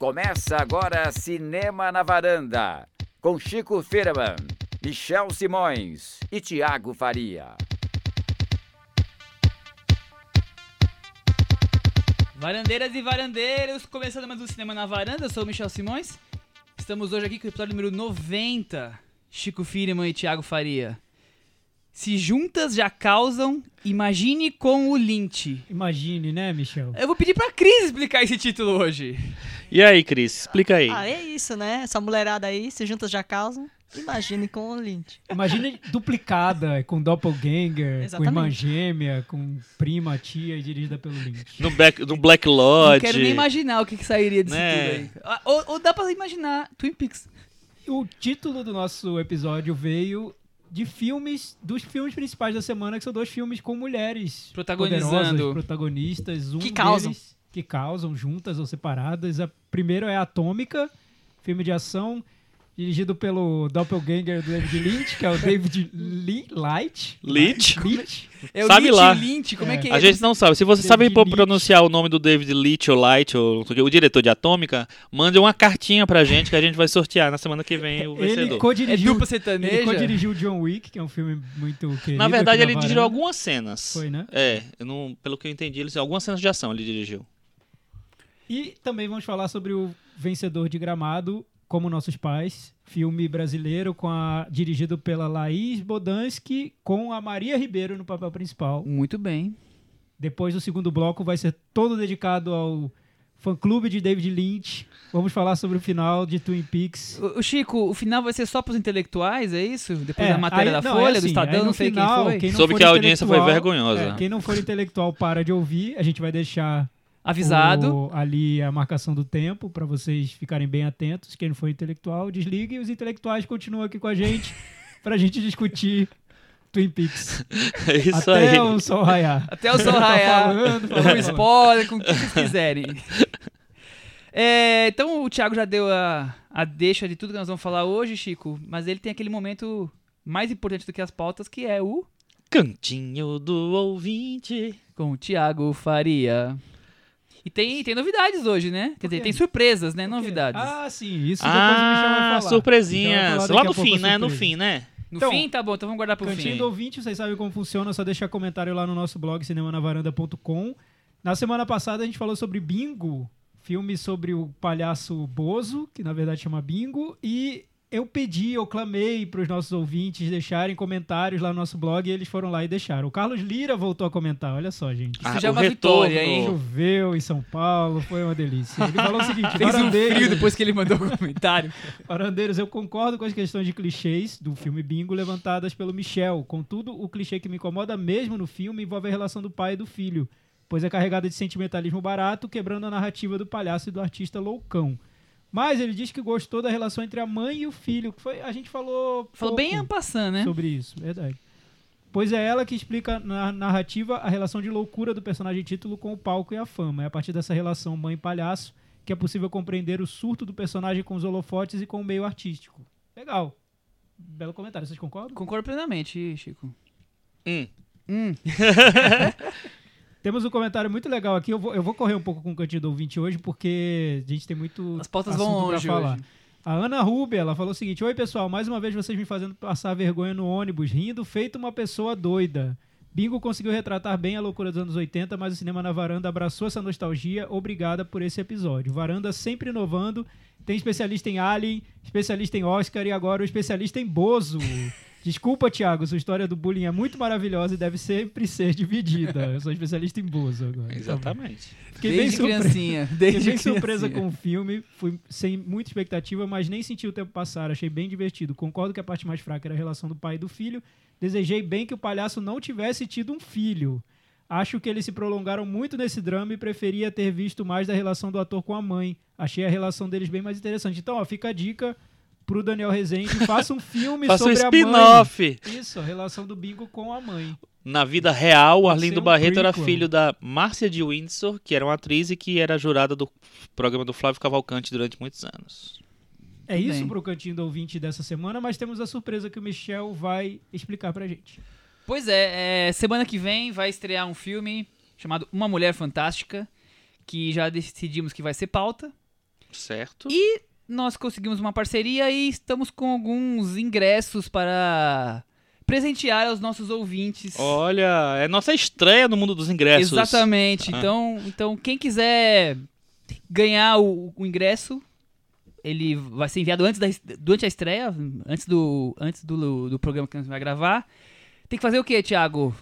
Começa agora Cinema na Varanda, com Chico Firman, Michel Simões e Tiago Faria. Varandeiras e varandeiros, começando mais um Cinema na Varanda, eu sou o Michel Simões. Estamos hoje aqui com o episódio número 90, Chico Firman e Tiago Faria. Se juntas já causam, imagine com o Lynch. Imagine, né, Michel? Eu vou pedir pra Cris explicar esse título hoje. E aí, Cris, explica aí. Ah, é isso, né? Essa mulherada aí, se juntas já causam. Imagine com o Lynch. Imagine duplicada, com doppelganger, com Exatamente. irmã gêmea, com prima, tia dirigida pelo Lynch. No Black, no Black Lodge. Não quero nem imaginar o que, que sairia disso Né? tudo aí. Ah, Ou, ou dá pra imaginar Twin Peaks. O título do nosso episódio veio de filmes, dos filmes principais da semana, que são dois filmes com mulheres Protagonizando. protagonistas, um Que causam. deles que causam juntas ou separadas. A primeiro é Atômica, filme de ação dirigido pelo doppelganger do David Lynch, que é o David Lee Light. Leitch? Leitch. É o Sabe Lynch, lá. Lynch, como é, É. que é? A gente não sabe. Se você David sabe pronunciar o nome do David Leitch ou Light, ou não sei o diretor de Atômica, mande uma cartinha pra gente que a gente vai sortear na semana que vem o Ele vencedor. É co-dirigiu dupla ele co-dirigiu John Wick, que é um filme muito querido. Na verdade, ele dirigiu algumas cenas. Foi, né? É, eu não, pelo que eu entendi, ele, algumas cenas de ação ele dirigiu. E também vamos falar sobre o vencedor de Gramado, Como Nossos Pais, filme brasileiro com a, dirigido pela Laís Bodansky, com a Maria Ribeiro no papel principal. Muito bem. Depois do segundo bloco vai ser todo dedicado ao fã-clube de David Lynch. Vamos falar sobre o final de Twin Peaks. O, o Chico, o final vai ser só pros intelectuais, é isso? Depois É, da matéria aí- da não, é Folha, do assim, Estadão, aí no não sei final, quem foi. quem não Soube que a audiência foi vergonhosa. é, quem não for intelectual para de ouvir. A gente vai deixar Avisado. o- ali a marcação do tempo para vocês ficarem bem atentos. Quem não for intelectual, desligue e os intelectuais continuam aqui com a gente pra gente discutir Twin Peaks. É isso Até aí. o sol raiar. Até o sol Tá raiar. falando, com falando. spoiler, com o que vocês quiserem. É, então o Thiago já deu a, a deixa de tudo que nós vamos falar hoje, Chico, mas ele tem aquele momento mais importante do que as pautas, que é o Cantinho do ouvinte. com o Thiago Faria. E tem, tem novidades hoje, né? Quer dizer, tem surpresas, né? Novidades. Ah, sim, isso depois Ah, falar. Michel vai surpresinhas. falar Lá no fim, né? No fim, né? no então, fim, tá bom, então vamos guardar pro Cantinho fim. do ouvinte, vocês sabem como funciona, é só deixar comentário lá no nosso blog cinemanavaranda.com. Na semana passada a gente falou sobre Bingo, filme sobre o palhaço Bozo, que na verdade chama Bingo, e eu pedi, eu clamei para os nossos ouvintes deixarem comentários lá no nosso blog e eles foram lá e deixaram. O Carlos Lira voltou a comentar, olha só, gente. Isso já é uma vitória, hein? Choveu em São Paulo, foi uma delícia. Ele falou o seguinte: Fez um "Varandeiros- frio depois que ele mandou o comentário. Parandeiros, eu concordo com as questões de clichês do filme Bingo levantadas pelo Michel. Contudo, o clichê que me incomoda mesmo no filme envolve a relação do pai e do filho, pois é carregada de sentimentalismo barato, quebrando a narrativa do palhaço e do artista loucão. Mas ele diz que gostou da relação entre a mãe e o filho, que foi a gente falou Falou bem en passant, né? sobre isso, verdade. Pois é ela que explica na narrativa a relação de loucura do personagem título com o palco e a fama. É a partir dessa relação mãe-palhaço que é possível compreender o surto do personagem com os holofotes e com o meio artístico. Legal. Belo comentário, vocês concordam? Concordo plenamente, Chico. Hum. Hum. Temos um comentário muito legal aqui. Eu vou, eu vou correr um pouco com o cantinho do ouvinte hoje, porque a gente tem muito As pautas assunto vão pra longe falar. hoje. A Ana Rubia, ela falou o seguinte: Oi, pessoal, mais uma vez vocês me fazendo passar vergonha no ônibus, rindo feito uma pessoa doida. Bingo conseguiu retratar bem a loucura dos anos 80, mas o Cinema na Varanda abraçou essa nostalgia. Obrigada por esse episódio. Varanda sempre inovando. Tem especialista em Alien, especialista em Oscar e agora o especialista em Bozo. Desculpa, Thiago, sua história do bullying é muito maravilhosa e deve sempre ser dividida. Eu sou especialista em Bozo agora. Exatamente. Fiquei bem Desde surpreso. criancinha. Fiquei Desde bem surpresa com o filme, fui sem muita expectativa, mas nem senti o tempo passar, achei bem divertido. Concordo que a parte mais fraca era a relação do pai e do filho. Desejei bem que o palhaço não tivesse tido um filho. Acho que eles se prolongaram muito nesse drama e preferia ter visto mais da relação do ator com a mãe. Achei a relação deles bem mais interessante. Então, ó, fica a dica pro Daniel Rezende, faça um filme Faça um sobre a mãe. spin-off. Isso, a relação do Bingo com a mãe. Na vida real, Pode Arlindo um Barreto era prequel. filho da Márcia de Windsor, que era uma atriz e que era jurada do programa do Flávio Cavalcante durante muitos anos. É Tudo isso bem. pro cantinho do ouvinte dessa semana, mas temos a surpresa que o Michel vai explicar pra gente. Pois é, é, semana que vem vai estrear um filme chamado Uma Mulher Fantástica, que já decidimos que vai ser pauta. Certo. E nós conseguimos uma parceria e estamos com alguns ingressos para presentear aos nossos ouvintes. Olha, é nossa estreia no mundo dos ingressos. Exatamente. Ah. Então, então, quem quiser ganhar o, o ingresso, ele vai ser enviado antes da, durante a estreia, antes do, antes do, do programa que a gente vai gravar. Tem que fazer o quê, Thiago?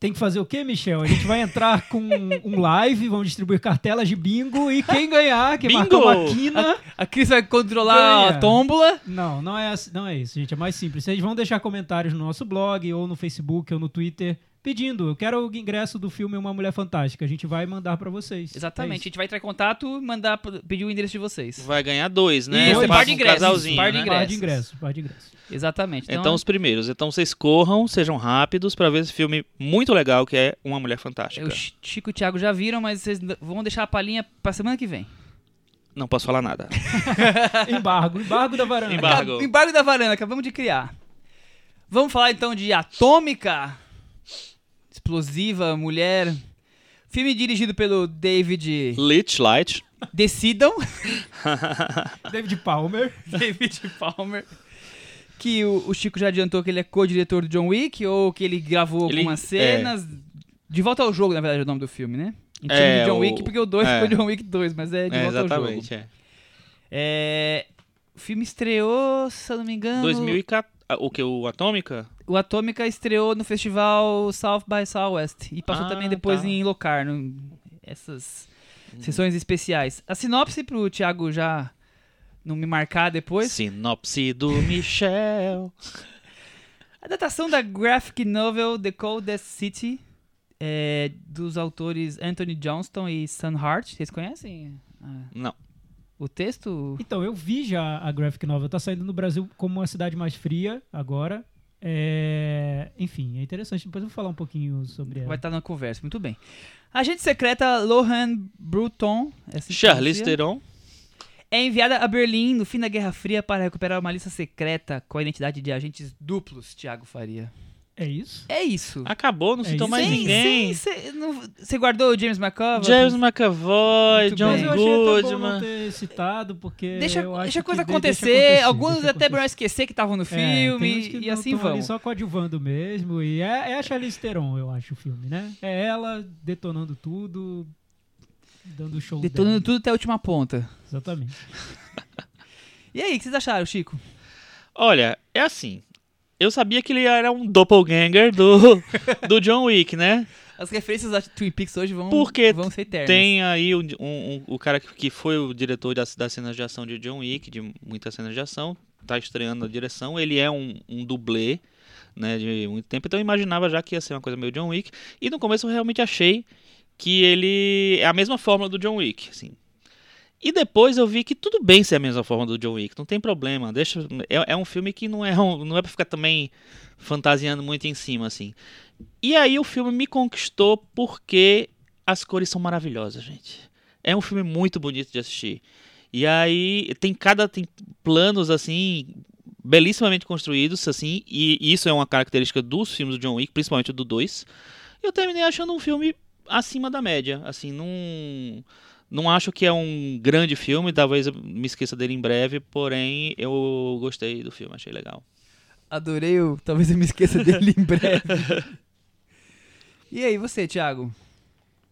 Tem que fazer o quê, Michel? A gente vai entrar com um live, vamos distribuir cartelas de bingo e quem ganhar, quem Bingo! marcar uma quina... A Cris vai controlar Ganha. a tómbola. Não, não é, assim- não é isso, gente. É mais simples. Vocês vão deixar comentários no nosso blog, ou no Facebook, ou no Twitter, pedindo. Eu quero o ingresso do filme Uma Mulher Fantástica. A gente vai mandar pra vocês. Exatamente. É a gente vai entrar em contato e mandar, pedir o endereço de vocês. Vai ganhar dois, né? Isso, Você par de um ingressos, casalzinho, par de né? ingressos. Par de ingressos, par de ingressos. Exatamente. Então, Então, os primeiros. Então vocês corram, sejam rápidos pra ver esse filme muito legal que é Uma Mulher Fantástica. o Chi- Chico e o Thiago já viram, mas vocês vão deixar a palhinha pra semana que vem. Não posso falar nada. Embargo, embargo da varanda. Embargo. Acab- Embargo da varanda, acabamos de criar. Vamos falar então de Atômica. Explosiva, mulher. Filme dirigido pelo David Lich Light. Decidam. David Palmer. David Palmer. Que o, o Chico já adiantou que ele é co-diretor do John Wick, ou que ele gravou Ele- algumas cenas. De volta ao jogo, na verdade, é o nome do filme, né? A gente chama É, de John o- Wick porque o 2 é. foi John Wick 2, mas é de É, volta ao jogo. exatamente, é. É, o filme estreou, se eu não me engano. 2014. ah, O que? O Atômica? O Atômica estreou no festival South by Southwest e passou Ah, também depois tá. em Locarno. Essas sessões especiais. A sinopse pro Thiago já não me marcar depois. Sinopse do Michel. A datação da graphic novel The Coldest City é, dos autores Anthony Johnston e Sam Hart. Vocês conhecem ah, Não. o texto? Então, eu vi já a graphic novel. Tá saindo no Brasil como uma cidade mais fria agora. É, Enfim, é interessante. Depois eu vou falar um pouquinho sobre ela. Vai estar na conversa, muito bem. Agente secreta Lohan Bruton, Charlize Theron. é enviada a Berlim no fim da Guerra Fria para recuperar uma lista secreta com a identidade de agentes duplos, Thiago Faria. É isso? É isso. Acabou, não É citou mais Sim, ninguém. Você guardou o James McAvoy? James McAvoy, Muito John bem. Mas eu achei até bom não Goodman. ter citado, porque Deixa, eu acho deixa a coisa acontecer. deixa acontecer, Alguns deixa até vão esquecer que estavam no É, filme e não assim vão. só coadjuvando mesmo. E é, é a Charlize Theron, eu acho, o filme, né? É ela detonando tudo, dando show Detonando dela. tudo até a última ponta. Exatamente. E aí, o que vocês acharam, Chico? Olha, é assim. Eu sabia que ele era um doppelganger do, do John Wick, né? As referências da Twin Peaks hoje vão, Porque vão ser eternas. Tem aí um, um- um- o cara que, que foi o diretor das, das cenas de ação de John Wick, de muitas cenas de ação, tá estreando a direção. Ele é um, um dublê, né, de muito tempo. Então eu imaginava já que ia ser uma coisa meio John Wick. E no começo eu realmente achei que ele é a mesma fórmula do John Wick, assim. E depois eu vi que tudo bem ser a mesma forma do John Wick, não tem problema. Deixa, é, é um filme que não é, um, não é pra ficar também fantasiando muito em cima, assim. E aí o filme me conquistou porque as cores são maravilhosas, gente. É um filme muito bonito de assistir. E aí tem cada tem planos assim belíssimamente construídos assim, e isso é uma característica dos filmes do John Wick, principalmente do 2. Eu terminei achando um filme acima da média, assim, não não acho que é um grande filme, talvez eu me esqueça dele em breve, porém eu gostei do filme, achei legal. Adorei o. Talvez eu me esqueça dele em breve. e aí, você, Thiago?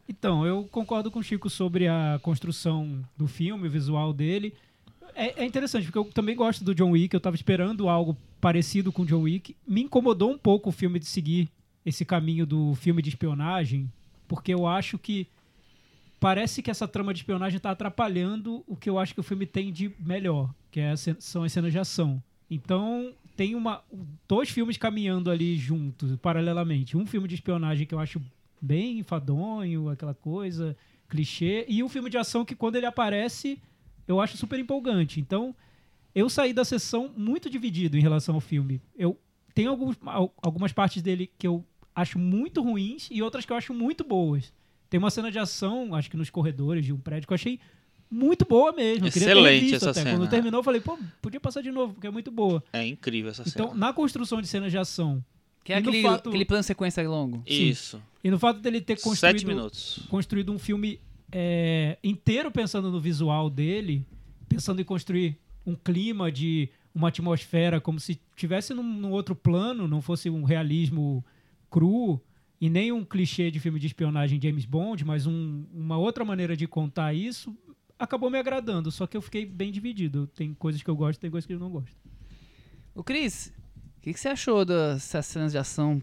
Então, eu concordo com o Chico sobre a construção do filme, o visual dele. É, é interessante, porque eu também gosto do John Wick, eu tava esperando algo parecido com o John Wick. Me incomodou um pouco o filme de seguir esse caminho do filme de espionagem, porque eu acho que parece que essa trama de espionagem está atrapalhando o que eu acho que o filme tem de melhor, que é são as cenas de ação. Então, tem uma dois filmes caminhando ali juntos, paralelamente. Um filme de espionagem que eu acho bem enfadonho, aquela coisa, clichê, e um filme de ação que quando ele aparece, eu acho super empolgante. Então, eu saí da sessão muito dividido em relação ao filme. Eu tenho alguns, al- algumas partes dele que eu acho muito ruins e outras que eu acho muito boas. Tem uma cena de ação, acho que nos corredores de um prédio, que eu achei muito boa mesmo. Eu queria ter Excelente essa até. cena. Quando terminou, eu falei, pô, podia passar de novo, porque é muito boa. É incrível essa Então, cena. na construção de cenas de ação Que é aquele, fato- aquele plano sequência longo. sim. Isso. e no fato dele ter Sete construído minutos. construído um filme é, inteiro pensando no visual dele, pensando em construir um clima de uma atmosfera como se tivesse num, num outro plano, não fosse um realismo cru e nem um clichê de filme de espionagem James Bond, mas um- uma outra maneira de contar isso, acabou me agradando. Só que eu fiquei bem dividido. Tem coisas que eu gosto, tem coisas que eu não gosto. Ô Cris, o que, que você achou dessas cenas de ação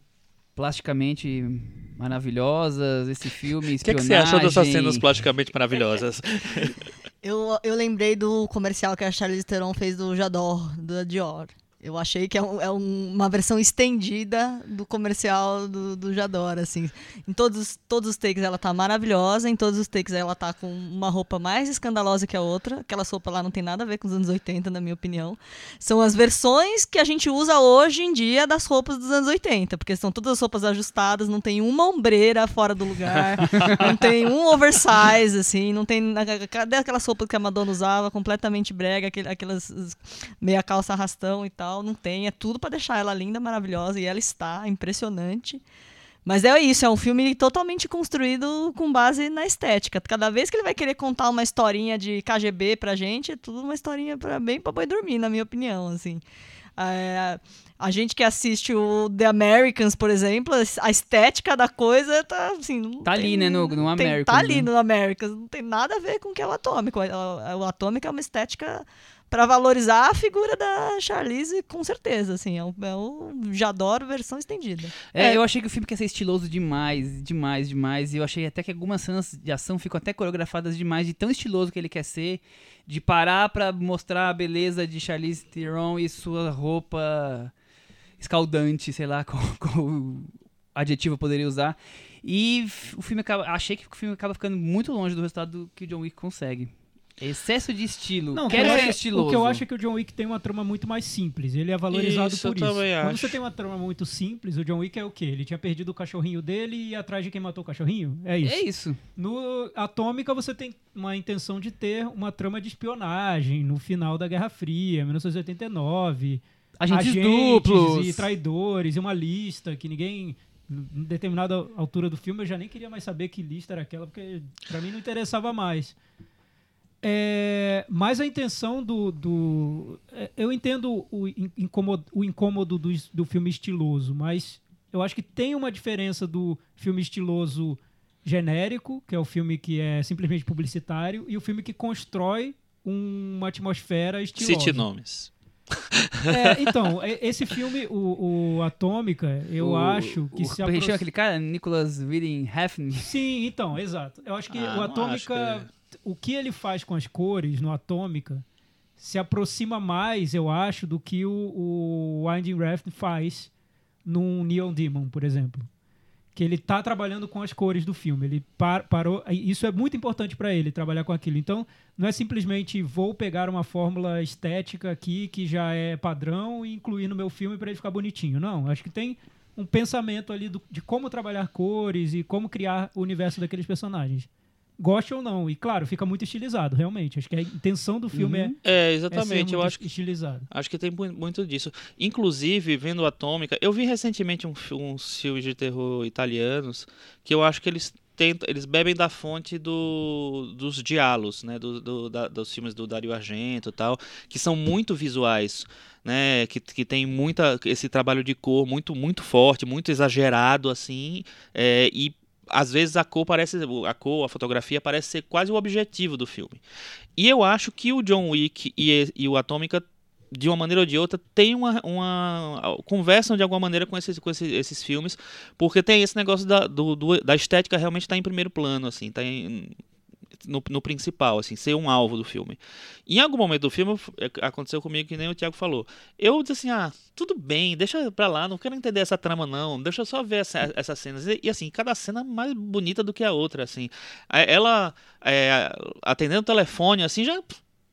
plasticamente maravilhosas, esse filme, O que, espionagem? que você achou dessas cenas plasticamente maravilhosas? Eu, eu lembrei do comercial que a Charlize Theron fez do Jador, da Dior. Eu achei que é, um- é um- uma versão estendida do comercial do, do Jador, assim. Em todos, todos os takes ela tá maravilhosa, em todos os takes ela tá com uma roupa mais escandalosa que a outra. Aquela roupa lá não tem nada a ver com os anos 80, na minha opinião. São as versões que a gente usa hoje em dia das roupas dos anos 80, porque são todas as roupas ajustadas, não tem uma ombreira fora do lugar, não tem um oversize, assim, não tem. Cadê aquelas roupas que a Madonna usava, completamente brega, aquelas meia calça arrastão e tal? Não tem, é tudo pra deixar ela linda, maravilhosa, e ela está, impressionante. Mas é isso, é um filme totalmente construído com base na estética. Cada vez que ele vai querer contar uma historinha de KGB pra gente, é tudo uma historinha pra, bem pra boi dormir, na minha opinião, assim. É, a gente que assiste o The Americans, por exemplo, a estética da coisa tá assim. Tá ali, tem- né, no- no tem- Americans, Tá ali né? no Americans, não tem nada a ver com o que é o Atômico. O, o Atômico é uma estética pra valorizar a figura da Charlize, com certeza, assim. É o, é o Jadoro versão estendida. É, É. eu achei que o filme quer ser estiloso demais, demais, demais. E eu achei até que algumas cenas de ação ficam até coreografadas demais, de tão estiloso que ele quer ser. De parar pra mostrar a beleza de Charlize Theron e sua roupa escaldante, sei lá qual, qual adjetivo eu poderia usar. E o filme acaba. Achei que o filme acaba ficando muito longe do resultado que o John Wick consegue. Excesso de estilo. Não, Quero ser estiloso. O que eu acho é que o John Wick tem uma trama muito mais simples. Ele é valorizado Isso, por isso. Quando acho. você tem uma trama muito simples, o John Wick é o quê? Ele tinha perdido o cachorrinho dele e ia atrás de quem matou o cachorrinho? É isso. É isso. No Atômica, você tem uma intenção de ter uma trama de espionagem no final da Guerra Fria, 1989. Agentes, duplos. e traidores, e uma lista que ninguém. Em determinada altura do filme eu já nem queria mais saber que lista era aquela, porque pra mim não interessava mais. É, mas a intenção do. do é, eu entendo o in- incômodo, o incômodo do, do filme estiloso, mas eu acho que tem uma diferença do filme estiloso genérico, que é o filme que é simplesmente publicitário, e o filme que constrói um- uma atmosfera estilosa. Cite nomes. É, então, é- esse filme, o, o Atômica, eu O- acho que o, se é aproxima... aquele cara? Nicholas Winding Refn. Sim, então, exato. Eu acho que Ah, o não Atômica, o que ele faz com as cores no Atômica se aproxima mais, eu acho, do que o, o Winding Refn faz num Neon Demon, por exemplo. Que ele tá trabalhando com as cores do filme. Ele par- parou. Isso é muito importante para ele, trabalhar com aquilo. Então, não é simplesmente vou pegar uma fórmula estética aqui que já é padrão e incluir no meu filme para ele ficar bonitinho. Não, acho que tem um pensamento ali do- de como trabalhar cores e como criar o universo daqueles personagens. Goste ou não. E claro, fica muito estilizado, realmente. Acho que a intenção do filme Uhum. é, É, é ser exatamente. eu muito acho que estilizado. Acho que tem mu- muito disso. Inclusive, vendo Atômica, eu vi recentemente um, fi- uns filmes de terror italianos que eu acho que eles tentam, eles bebem da fonte do, dos diálogos, né, do, do- da- dos filmes do Dario Argento e tal, que são muito visuais, né, que, que tem muita esse trabalho de cor muito muito forte, muito exagerado assim, é, e às vezes a cor parece a cor, a fotografia parece ser quase o objetivo do filme. E eu acho que o John Wick e, e o Atômica de uma maneira ou de outra, tem uma, uma conversam de alguma maneira com esses, com esses, esses filmes, porque tem esse negócio da, do, do- da estética realmente está em primeiro plano, assim, tá em- no, no principal, assim, ser um alvo do filme. Em algum momento do filme é, aconteceu comigo que nem o Thiago falou. Eu disse assim, ah, tudo bem, deixa pra lá, não quero entender essa trama não, deixa eu só ver essa, essas cenas. E, assim, cada cena mais bonita do que a outra, assim. Ela é, atendendo o telefone, assim, já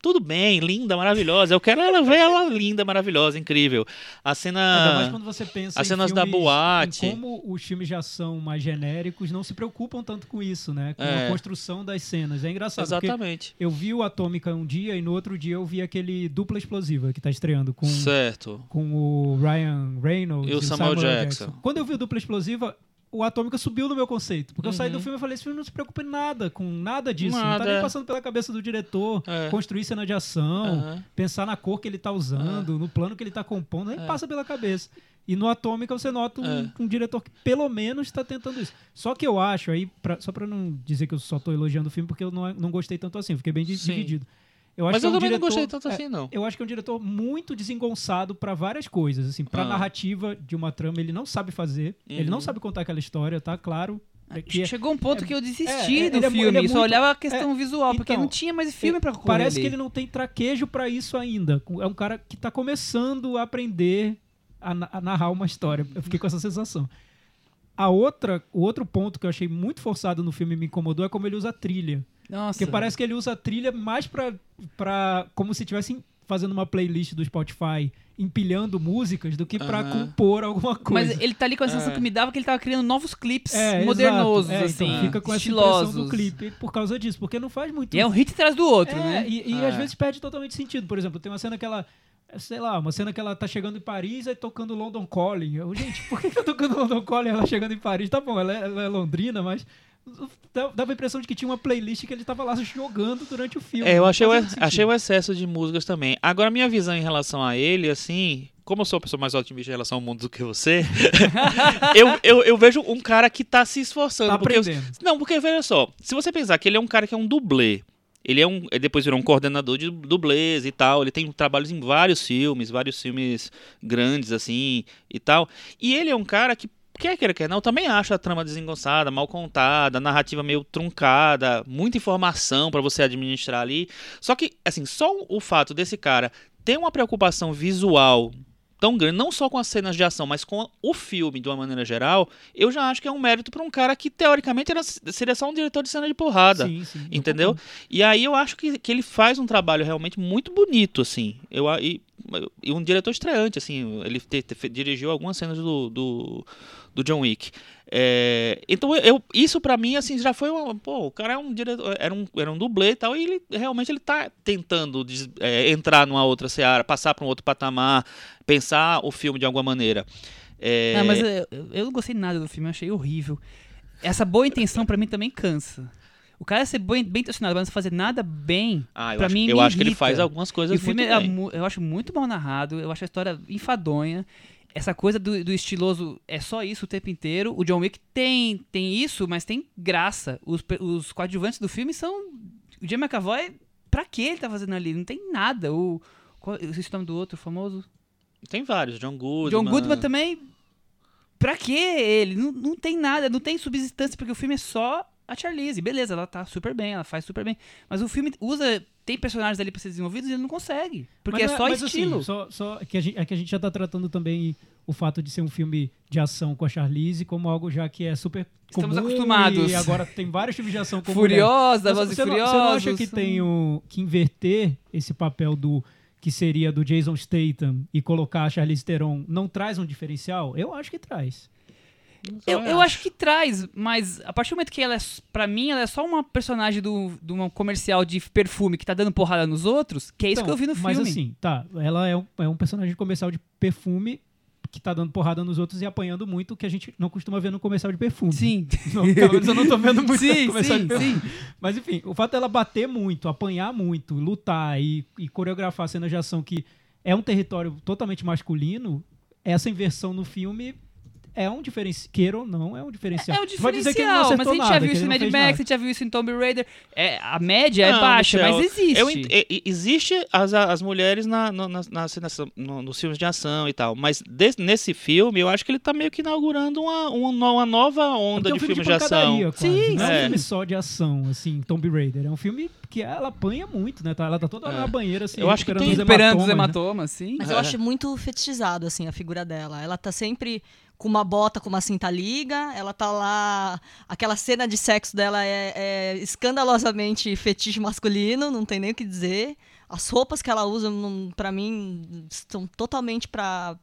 tudo bem, linda, maravilhosa. Eu quero ela ver ela linda, maravilhosa, incrível. A cena. Ainda mais quando você pensa as cenas da filmes- boate. em como os filmes de ação mais genéricos não se preocupam tanto com isso, né? Com É. a construção das cenas. É engraçado, porque Exatamente. eu vi o Atômica um dia e no outro dia eu vi aquele Dupla Explosiva que tá estreando com, Certo. com o Ryan Reynolds E o Samuel Jackson. Quando eu vi o Dupla Explosiva, o Atômica subiu no meu conceito. Porque eu saí do Uhum. filme e falei, esse filme não se preocupa em nada, com nada disso. Não Nada, tá nem passando pela cabeça do diretor, É. construir cena de ação, Aham. pensar na cor que ele tá usando, no plano que ele tá compondo, nem É. passa pela cabeça. E no Atômica você nota um, É. um diretor que pelo menos está tentando isso. Só que eu acho, aí, pra- só pra não dizer que eu só tô elogiando o filme, porque eu não, não gostei tanto assim, fiquei bem Sim. dividido. Eu acho Mas que é eu um também não diretor- gostei tanto é, assim, não. eu acho que é um diretor muito desengonçado pra várias coisas, assim, pra Ah. narrativa de uma trama ele não sabe fazer, ele não Uhum. sabe contar aquela história, tá claro. é que é- Chegou um ponto é- que eu desisti é, do é filme. é eu só muito- olhava a questão visual, porque então, não tinha mais filme pra correr Parece ali. que ele não tem traquejo pra isso ainda. É um cara que tá começando a aprender a, na- a narrar uma história. Eu fiquei com essa sensação. A outra, o outro ponto que eu achei muito forçado no filme e me incomodou é como ele usa a trilha. Nossa. Porque parece que ele usa a trilha mais pra, pra como se estivesse fazendo uma playlist do Spotify, empilhando músicas, do que pra Aham. compor alguma coisa. Mas ele tá ali com a sensação É. que me dava que ele tava criando novos clipes É, modernosos. É, assim. então fica com essa estilosos. impressão do clipe por causa disso, porque não faz muito E é um hit atrás do outro, É, né? E, e É. às vezes perde totalmente sentido. Por exemplo, tem uma cena que ela. Sei lá, uma cena que ela tá chegando em Paris e tocando London Calling. Eu, gente, por que, que tá tocando London Calling ela chegando em Paris? Tá bom, ela é, ela é londrina, mas. Dava a impressão de que tinha uma playlist que ele tava lá jogando durante o filme. É, eu achei o, achei o excesso de músicas também. Agora, minha visão em relação a ele, assim, como eu sou uma pessoa mais otimista em relação ao mundo do que você, eu, eu, eu vejo um cara que tá se esforçando. Tá porque eu- não, porque veja só, se você pensar que ele é um cara que é um dublê, ele é um, ele depois virou um coordenador de dublês e tal, ele tem trabalhos em vários filmes, vários filmes grandes assim e tal. E ele é um cara que quer queira quer não, eu também acho a trama desengonçada, mal contada, a narrativa meio truncada, muita informação pra você administrar ali. Só que assim, só o fato desse cara ter uma preocupação visual tão grande, não só com as cenas de ação, mas com o filme de uma maneira geral, eu já acho que é um mérito pra um cara que teoricamente era, seria só um diretor de cena de porrada. Sim, sim, eu Entendeu? E aí eu acho que, que ele faz um trabalho realmente muito bonito, assim. Eu, e, e um diretor estreante, assim. Ele te- te- dirigiu algumas cenas do, do, do John Wick. É, então eu, isso pra mim, assim, já foi uma, Pô, o cara é um diretor, era um, era um dublê e tal, e ele realmente ele tá tentando des- é, entrar numa outra seara, passar pra um outro patamar, pensar o filme de alguma maneira. É, Não, mas eu, eu- não gostei nada do filme, eu achei horrível. Essa boa intenção pra mim também cansa. O cara ser bem, bem intencionado, mas não fazer nada bem, ah, pra acho, mim eu acho que ele irrita. faz algumas E coisas o filme é eu acho muito mal narrado, eu acho a história enfadonha. Essa coisa do, do estiloso é só isso o tempo inteiro. O John Wick tem, tem isso, mas tem graça. Os, os coadjuvantes do filme são. O Jim McAvoy, pra que ele tá fazendo ali? Não tem nada. O, qual, eu o nome do outro famoso. Tem vários, John Goodman. John Goodman também. Pra que ele? Não, não tem nada, não tem subsistência, porque o filme é só a Charlize. Beleza, ela tá super bem, ela faz super bem. Mas o filme usa. Tem personagens ali pra ser desenvolvidos e ele não consegue. Porque Mas é não só mas assim, estilo. só, só que a gente, é que a gente já tá tratando também o fato de ser um filme de ação com a Charlize como algo já que é super Estamos comum acostumados. E agora tem vários filmes de ação com mulher. Furiosa, Voz não, Furiosos. você não acha que tem o, que inverter esse papel do que seria do Jason Statham e colocar a Charlize Theron não traz um diferencial? Eu acho que traz. Eu, eu acho que traz, mas a partir do momento que ela é, pra mim, ela é só uma personagem do, de um comercial de perfume que tá dando porrada nos outros, que é isso Então, que eu vi no filme. Mas assim, tá, ela é um, é um personagem comercial de perfume que tá dando porrada nos outros e apanhando muito, que a gente não costuma ver no comercial de perfume. Sim. Não, pelo menos eu não tô vendo muito sim, comercial de sim, perfume. sim. Mas enfim, o fato dela bater muito, apanhar muito, lutar e, e coreografar cenas de ação que é um território totalmente masculino, essa inversão no filme é um diferencial. Queira ou não, é um diferencial. É o Vai dizer que ele não diferencial, mas a gente nada, já viu isso em Mad Max, nada. a gente já viu isso em Tomb Raider. É, a média é Não, baixa, Michel, mas existe. Eu ent- existe as, as mulheres na, no- nas- nas cenas- no- nos filmes de ação e tal, mas des- nesse filme eu acho que ele tá meio que inaugurando uma, uma, uma nova onda é um de filme filmes de, ação. quase. Sim, não é um filme só de ação, assim, Tomb Raider. É um filme que ela apanha muito, né? Tá- Ela tá toda hora É. na banheira, assim, Eu acho que tem- os Esperando os hematomas, né? hematomas, sim. Mas eu É. acho muito fetichizado, assim, a figura dela. Ela tá sempre com uma bota com uma cinta liga, ela tá lá. Aquela cena de sexo dela é, é escandalosamente fetiche masculino, não tem nem o que dizer. As roupas que ela usa, pra mim, são totalmente pra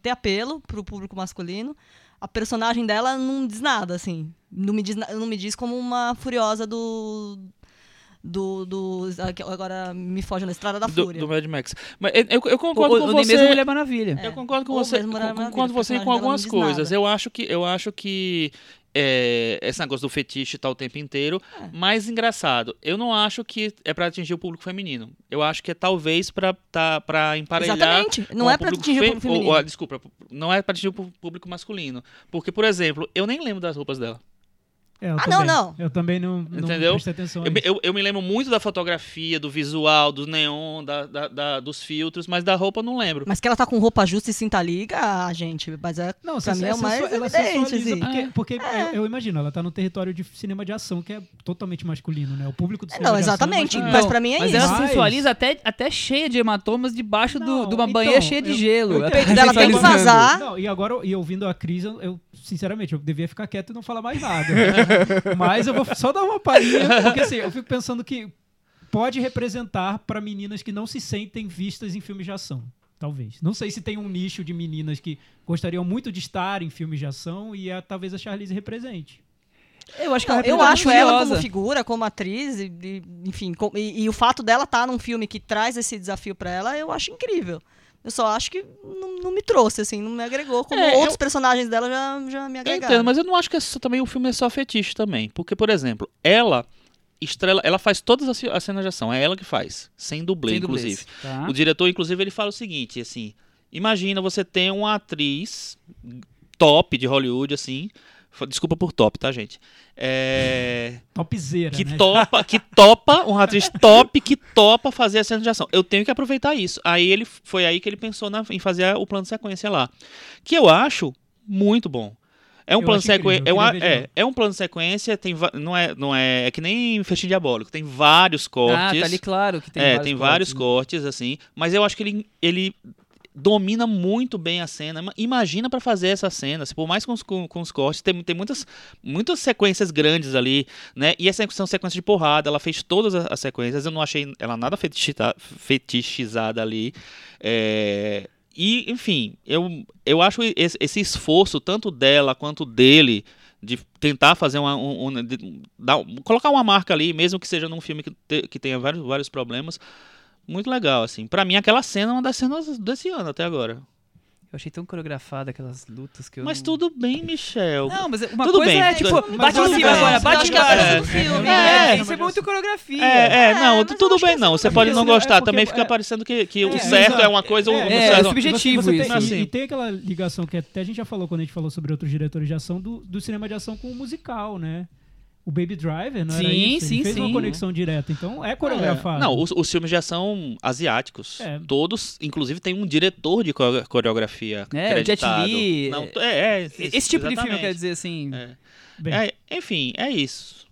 ter apelo pro público masculino. A personagem dela não diz nada, assim. Não me diz, não me diz como uma furiosa do. Do, do agora me foge na Estrada da Do, Fúria. do Mad Max. Mas eu, eu- Ou, concordo ou com você. mesmo Mulher Maravilha. Eu concordo com Ou você, concordo com o você com algumas coisas. nada. Eu acho que eu acho que é, esse negócio do fetiche tá o tempo inteiro, É. mais engraçado. Eu não acho que é pra atingir o público feminino. Eu acho que é talvez pra tá para emparelhar Exatamente. Não é o pra público atingir o público ou- feminino. ou, desculpa, não é pra atingir o público masculino, porque por exemplo, eu nem lembro das roupas dela. É, eu Ah, também. não, não. Eu também não, não Entendeu? prestei atenção. Eu, eu, eu me lembro muito da fotografia, do visual, do neon, da, da- da- dos filtros, mas da roupa eu não lembro. Mas que ela tá com roupa justa e cinta liga, ah, gente, mas é, Não, pra mim é o mais ela evidente, sensualiza assim. porque, porque É. eu, eu imagino, ela tá no território de cinema de ação que é totalmente masculino, né? O público do É, cinema não, de ação é exatamente. masculino. Mas pra mim é mas isso. ela Mas- sensualiza até, até cheia de hematomas debaixo do, Não, de uma então, banheira cheia de gelo. Ela entendo. tá Dela tem que vazar. Não, e agora, e ouvindo a Cris, eu, eu, sinceramente, eu devia ficar quieto e não falar mais nada. Mas eu vou só dar uma palhinha, porque assim, eu fico pensando que pode representar pra meninas que não se sentem vistas em filmes de ação. Talvez. Não sei se tem um nicho de meninas que gostariam muito de estar em filmes de ação e a- talvez a Charlize represente. Eu acho que ela eu representa acho ela como figura, como atriz, e, e- enfim, com- e, e o fato dela estar num filme que traz esse desafio pra ela, eu acho incrível. Eu só acho que não, não me trouxe, assim, não me agregou, como É, outros eu- personagens dela já, já me Eu agregaram. entendo, mas eu não acho que é só- também o filme é só fetiche também. Porque, por exemplo, ela estrela, ela faz todas as, as cenas de ação, é ela que faz, sem dublê, Sem dublês, inclusive. tá? O diretor, inclusive, ele fala o seguinte, assim, imagina você ter uma atriz top de Hollywood, assim, desculpa por top, tá, gente? É, Topzera, que né? topa, que topa, uma atriz top que topa fazer a cena de ação. Eu tenho que aproveitar isso. Aí ele foi aí que ele pensou na- em fazer o plano de sequência lá, que eu acho muito bom. É um Eu plano sequência, é, uma- é, é um plano de sequência, tem va- não é, não é, é que nem festim diabólico, tem vários cortes. Ah, tá ali claro que tem é, vários tem vários cortes, cortes assim, mas eu acho que ele ele domina muito bem a cena. Ima- Imagina pra fazer essa cena, por mais com os, com, com os cortes, tem, tem muitas, muitas sequências grandes ali, né? E essa são sequências de porrada, ela fez todas as, as sequências, eu não achei ela nada fetichita- fetichizada ali. É, e, enfim, eu, eu acho esse, esse esforço, tanto dela quanto dele, de tentar fazer uma. Um, um- de- dar colocar uma marca ali, mesmo que seja num filme que, te- que tenha vários, vários problemas. Muito legal, assim. Pra mim, aquela cena é uma das cenas desse ano até agora. Eu achei tão coreografada aquelas lutas que eu Mas não... tudo bem, Michel. Não, mas uma Tudo coisa bem, é, tipo, tudo- bate mas em cima agora, bate em cima. filme. É, isso é muito coreografia. É, é, não, É, mas tudo bem não. essa Você pode não é gostar, também fica é- parecendo que, que o É, certo é uma coisa, o É, é, certo- é subjetivo Você tem- isso. Assim. E, e tem aquela ligação que até a gente já falou quando a gente falou sobre outros diretores de ação do, do cinema de ação com o musical, né? O Baby Driver, não era Sim, isso? sim, Ele fez sim. uma conexão direta, então é coreografado. Não, os, os filmes de ação asiáticos, É. todos, inclusive tem um diretor de core- coreografia É, o Jet acreditado. Li, Não, é- é, é, Esse tipo de filme, exatamente. quer dizer assim... É. Bem, É, enfim, é isso.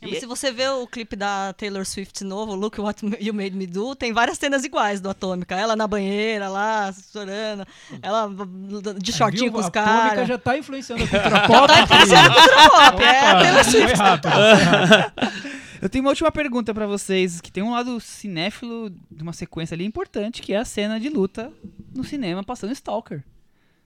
E se você vê o clipe da Taylor Swift novo, Look What You Made Me Do, tem várias cenas iguais do Atômica. Ela na banheira lá, chorando. Ela de shortinho viu? com os A Atômica caras. já tá influenciando a cultura pop. Tá influenciando a cultura pop. É a Taylor Swift. rápido, foi rápido. Eu tenho uma última pergunta pra vocês, que tem um lado cinéfilo de uma sequência ali importante, que é a cena de luta no cinema passando Stalker.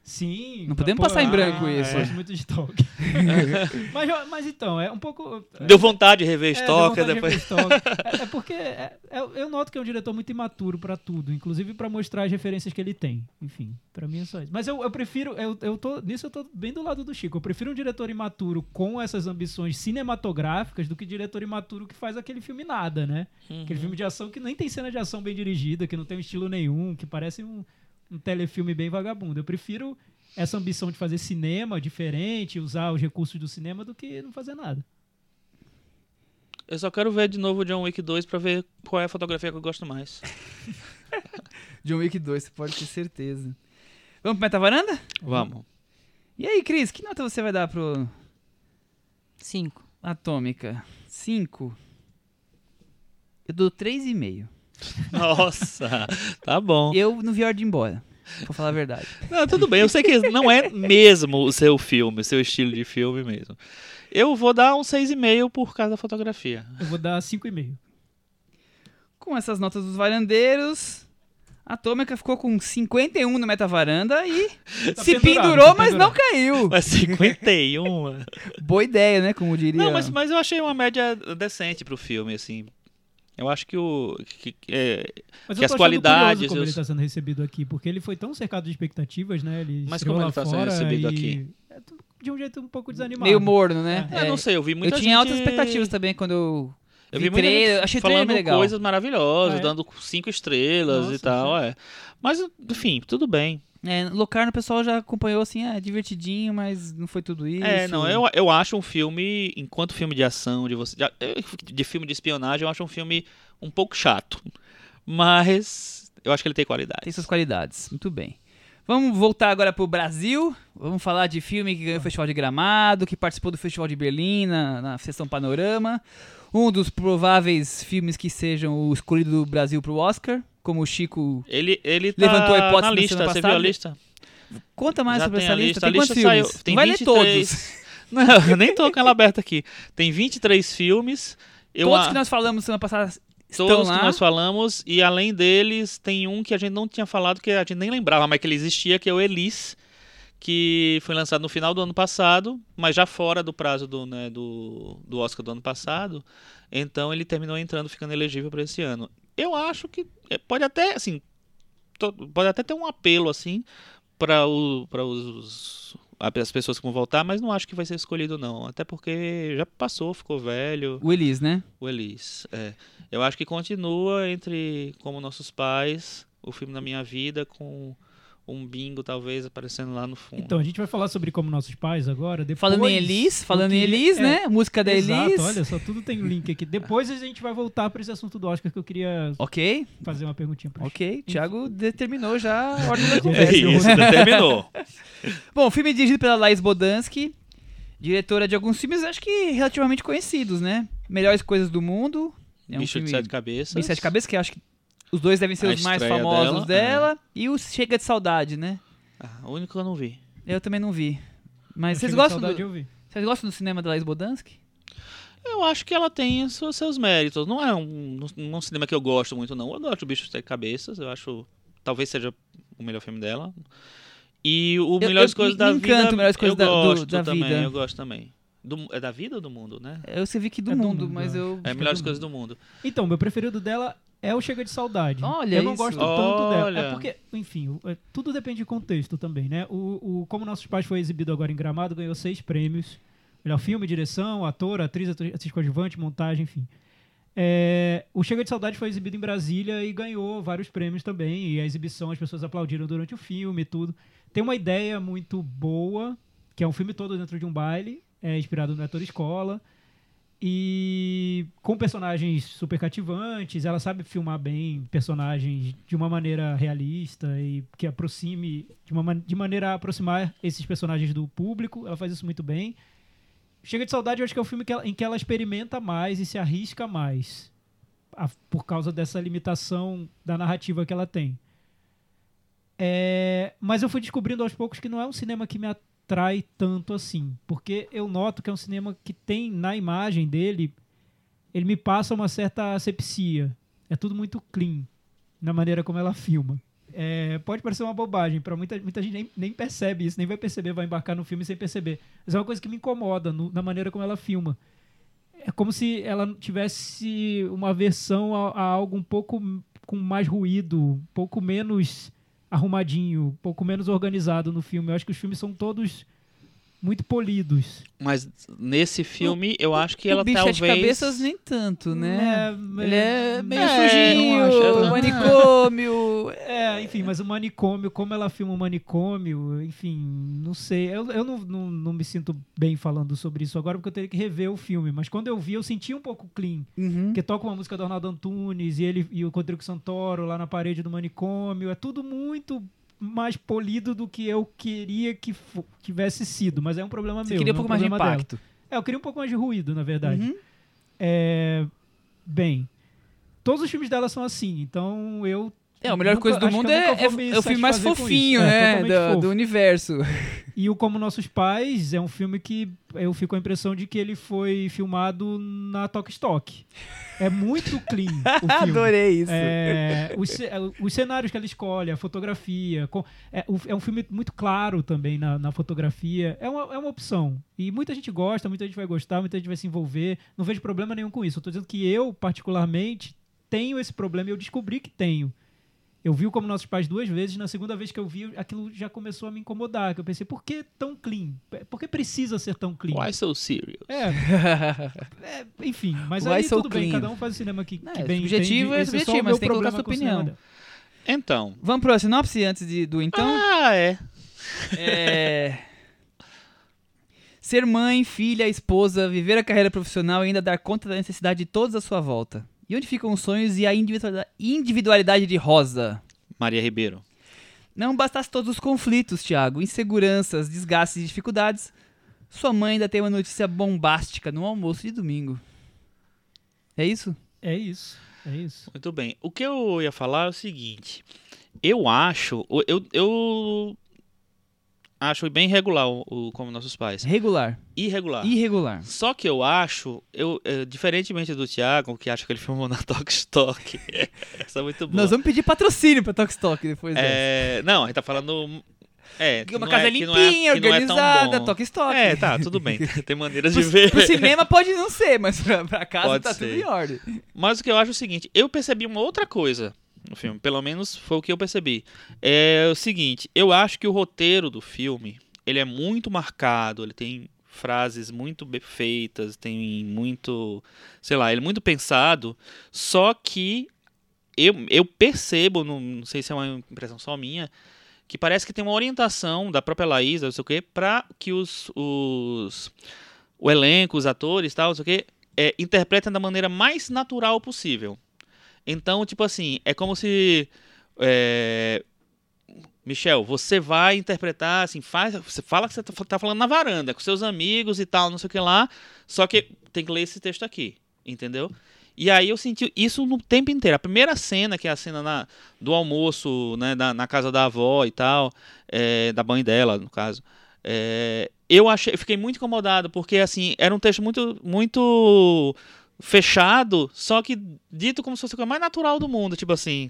Sim. Não podemos pô, passar em branco ah, isso. Eu gosto muito de Stalker. mas, mas então, é um pouco... Deu vontade de rever É, Stalker de depois. rever Stalker. É, é porque é- é- eu noto que é um diretor muito imaturo pra tudo, inclusive pra mostrar as referências que ele tem. Enfim, pra mim é só isso. Mas eu, eu prefiro, eu, eu tô, nisso eu tô bem do lado do Chico. Eu prefiro um diretor imaturo com essas ambições cinematográficas do que diretor imaturo que faz aquele filme nada, né? Aquele filme de ação que nem tem cena de ação bem dirigida, que não tem um estilo nenhum, que parece um, um telefilme bem vagabundo. Eu prefiro essa ambição de fazer cinema diferente, usar os recursos do cinema, do que não fazer nada. Eu só quero ver de novo o John Wick 2 pra ver qual é a fotografia que eu gosto mais. John Wick 2, você pode ter certeza. Vamos pro Metavaranda? Vamos. E aí, Cris, que nota você vai dar pro Cinco. Atômica? 5. Eu dou 3,5. Nossa, tá bom. Eu não vi a hora de ir embora, pra falar a verdade. Não, tudo bem, eu sei que não é mesmo o seu filme, o seu estilo de filme mesmo. Eu vou dar um 6,5 por causa da fotografia. Eu vou dar 5,5. Com essas notas dos varandeiros, a Atômica ficou com 51 no Metavaranda e Tá se pendurou, tá mas não caiu. Mas 51. Boa ideia, né? Como diria. Não, mas, mas eu achei uma média decente pro filme, assim. Eu acho que o. Que, que, é, Mas que eu as qualidades, como eu- ele está sendo recebido aqui, porque ele foi tão cercado de expectativas, né? Ele Mas como lá ele tá sendo fora recebido e aqui? é de um jeito um pouco desanimado. Meio morno, né? eu não sei, eu vi muita eu tinha gente... altas expectativas também quando eu, Eu vi muita trailer, gente achei falando legal. coisas maravilhosas, Ah, é? dando cinco estrelas Nossa, e tal, é. Mas, enfim, tudo bem. É, Locarno o pessoal já acompanhou assim, é divertidinho, mas não foi tudo isso. É, não, eu, eu acho um filme, enquanto filme de ação, de você, de, de filme de espionagem, eu acho um filme um pouco chato. Mas eu acho que ele tem qualidade. Tem suas qualidades, muito bem. Vamos voltar agora pro Brasil. Vamos falar de filme que ganhou o Festival de Gramado, que participou do Festival de Berlim na, na sessão Panorama. Um dos prováveis filmes que sejam o escolhido do Brasil pro Oscar, como o Chico. Ele, ele tá Levantou a hipótese na lista, você viu a lista? Conta mais Já sobre essa a lista. lista, a Tem quantos lista saiu- filmes? tem vai ler 23. todos. Não, eu nem tô com ela aberta aqui. Tem 23 filmes. Eu todos a- que nós falamos semana passada estão Todos lá. que nós falamos, e além deles, tem um que a gente não tinha falado, que a gente nem lembrava, mas que ele existia, que é o Elis, que foi lançado no final do ano passado, mas já fora do prazo do, né, do, do Oscar do ano passado. Então ele terminou entrando, ficando elegível para esse ano. Eu acho que é, pode até, assim, pode até ter um apelo, assim, para os as pessoas que vão voltar, mas não acho que vai ser escolhido não, até porque já passou, ficou velho. O Elis, né? O Elis, é. Eu acho que continua entre Como Nossos Pais, o filme da minha vida, com um bingo talvez aparecendo lá no fundo. Então, a gente vai falar sobre como nossos pais agora. Depois, Falando em Elis, falando em Elis, é, né? Música da Exato, Elis. olha só, tudo tem um link aqui. Depois a gente vai voltar para esse assunto do Oscar que eu queria Ok, fazer uma perguntinha para ok. Thiago determinou já a ordem da é conversa. isso, determinou. Bom, o filme é dirigido pela Laís Bodansky, diretora de alguns filmes, acho que relativamente conhecidos, né? Melhores Coisas do Mundo. É um Bicho filme de Sete Cabeças. Bem Sete Cabeças, que eu acho que os dois devem ser A os mais famosos dela. dela, E o Chega de Saudade, né? Ah, o único que eu não vi. Eu também não vi. Mas Eu vocês gostam, saudade do, vocês gostam do cinema da Laís Bodansky? Eu acho que ela tem os seus, seus méritos. Não é um, não é um cinema que eu gosto muito, não. Eu gosto do Bicho de Sete Cabeças. Eu acho. Talvez seja o melhor filme dela. E o Eu- Melhores eu Coisas da encanto Vida. Melhores Coisas eu da- do- gosto da também. Vida. Eu gosto também. Do- é da vida ou do mundo, né? Eu sei vi que do É do mundo, mundo, mas eu eu. É Melhores Coisas do Mundo. Então, meu preferido dela é o Chega de Saudade. Olha Eu não isso. gosto tanto dela. É porque, enfim, é, tudo depende de contexto também, né? O, o Como Nossos Pais foi exibido agora em Gramado, ganhou seis prêmios. Melhor filme, direção, ator, atriz, atriz, atriz coadjuvante, montagem, enfim. É, o Chega de Saudade foi exibido em Brasília e ganhou vários prêmios também. E a exibição, as pessoas aplaudiram durante o filme e tudo. Tem uma ideia muito boa, que é um filme todo dentro de um baile, é inspirado no ator escola. E com personagens super cativantes, ela sabe filmar bem personagens de uma maneira realista e que aproxime, de, uma, de maneira a aproximar esses personagens do público. Ela faz isso muito bem. Chega de Saudade, eu acho que é o filme que ela- em que ela experimenta mais e se arrisca mais, a- por causa dessa limitação da narrativa que ela tem. É, mas eu fui descobrindo aos poucos que não é um cinema que me atrai tanto assim, porque eu noto que é um cinema que tem na imagem dele, ele me passa uma certa asepsia. É tudo muito clean na maneira como ela filma. É, pode parecer uma bobagem, para muita, muita gente nem, nem percebe isso, nem vai perceber, vai embarcar no filme sem perceber. Mas é uma coisa que me incomoda no- na maneira como ela filma. É como se ela tivesse uma versão a, a algo um pouco com mais ruído, um pouco menos arrumadinho, um pouco menos organizado no filme. Eu acho que os filmes são todos muito polidos. Mas nesse filme, eu acho que o ela bicho talvez. Sete Cabeças nem tanto, né? É, Ele é meio É, sujinho, não- manicômio. É, enfim, mas o manicômio, como ela filma o manicômio, enfim, não sei. Eu, eu não, não, não me sinto bem falando sobre isso agora, porque eu teria que rever o filme. Mas quando eu vi, eu senti um pouco clean. Uhum. Porque toca uma música do Arnaldo Antunes e ele e o Rodrigo Santoro lá na parede do manicômio. É tudo muito mais polido do que eu queria que tivesse sido. Mas é um problema Você meu. queria um não é pouco mais de problema dela. impacto. É, eu queria um pouco mais de ruído, na verdade. Uhum. É, bem, todos os filmes dela são assim, então eu. É, a melhor nunca- coisa do mundo é, é, é o filme mais fofinho. É, né? totalmente do, do universo. E o Como Nossos Pais é um filme que eu fico com a impressão de que ele foi filmado na Tok Stock. É muito clean o filme. Adorei isso. É, os, é, os cenários que ela escolhe, a fotografia. com- é, é um filme muito claro também na, na fotografia. É uma, é uma opção. E muita gente gosta, muita gente vai gostar, muita gente vai se envolver. Não vejo problema nenhum com isso. Eu tô dizendo que eu, particularmente, tenho esse problema, eu descobri que tenho. Eu vi o Como Nossos Pais duas vezes, na segunda vez que eu vi, aquilo já começou a me incomodar. Que eu pensei, por que tão clean? Por que precisa ser tão clean? Why so serious? É, é, enfim, mas Why aí so tudo bem, clean? cada um faz o cinema que, Não, que é, bem subjetivo entende. é o subjetivo, meu mas tem que colocar sua opinião. Então. Vamos pro sinopse antes de- do então? Ah, é. É... Ser mãe, filha, esposa, viver a carreira profissional e ainda dar conta da necessidade de todos à sua volta. E onde ficam os sonhos e a individualidade- de Rosa? Maria Ribeiro. Não bastasse todos os conflitos, Thiago, inseguranças, desgastes e dificuldades, sua mãe ainda tem uma notícia bombástica no almoço de domingo. É isso? É isso, é isso. Muito bem. O que eu ia falar é o seguinte. Eu acho. Eu, eu acho bem irregular o, o Como Nossos Pais. Regular. Irregular. Irregular. Só que eu acho, eu, eh, diferentemente do Thiago, que acha que ele filmou na Tok Stock. Essa é muito boa. Nós vamos pedir patrocínio pra Tokstok depois dessa. É, não, a gente tá falando. É, uma não casa é, é- limpinha, é organizada, bom. Tokstok. É, tá, tudo bem. Tem maneiras de ver. pro cinema pode não ser, mas pra, pra casa Pode tá ser. tudo em ordem. Mas o que eu acho é o seguinte, eu percebi uma outra coisa no filme, pelo menos foi o que eu percebi. É o seguinte, eu acho que o roteiro do filme, ele é muito marcado, ele tem frases muito bem feitas, tem muito, sei lá, ele é muito pensado, só que eu, eu percebo, não, não sei se é uma impressão só minha, que parece que tem uma orientação da própria Laís, não sei o quê, pra que os, os o elenco, os atores, tal, não sei o quê, é, interpretem da maneira mais natural possível. Então, tipo assim, é como se. é, Michel, você vai interpretar, assim, faz, você fala que você tá, tá falando na varanda, com seus amigos e tal, não sei o que lá, só que tem que ler esse texto aqui, entendeu? E aí eu senti isso no tempo inteiro. A primeira cena, que é a cena na, do almoço, né, na, na casa da avó e tal, é, da mãe dela, no caso, é, eu achei, eu fiquei muito incomodado, porque assim, era um texto muito, muito fechado, só que dito como se fosse a coisa mais natural do mundo, tipo assim,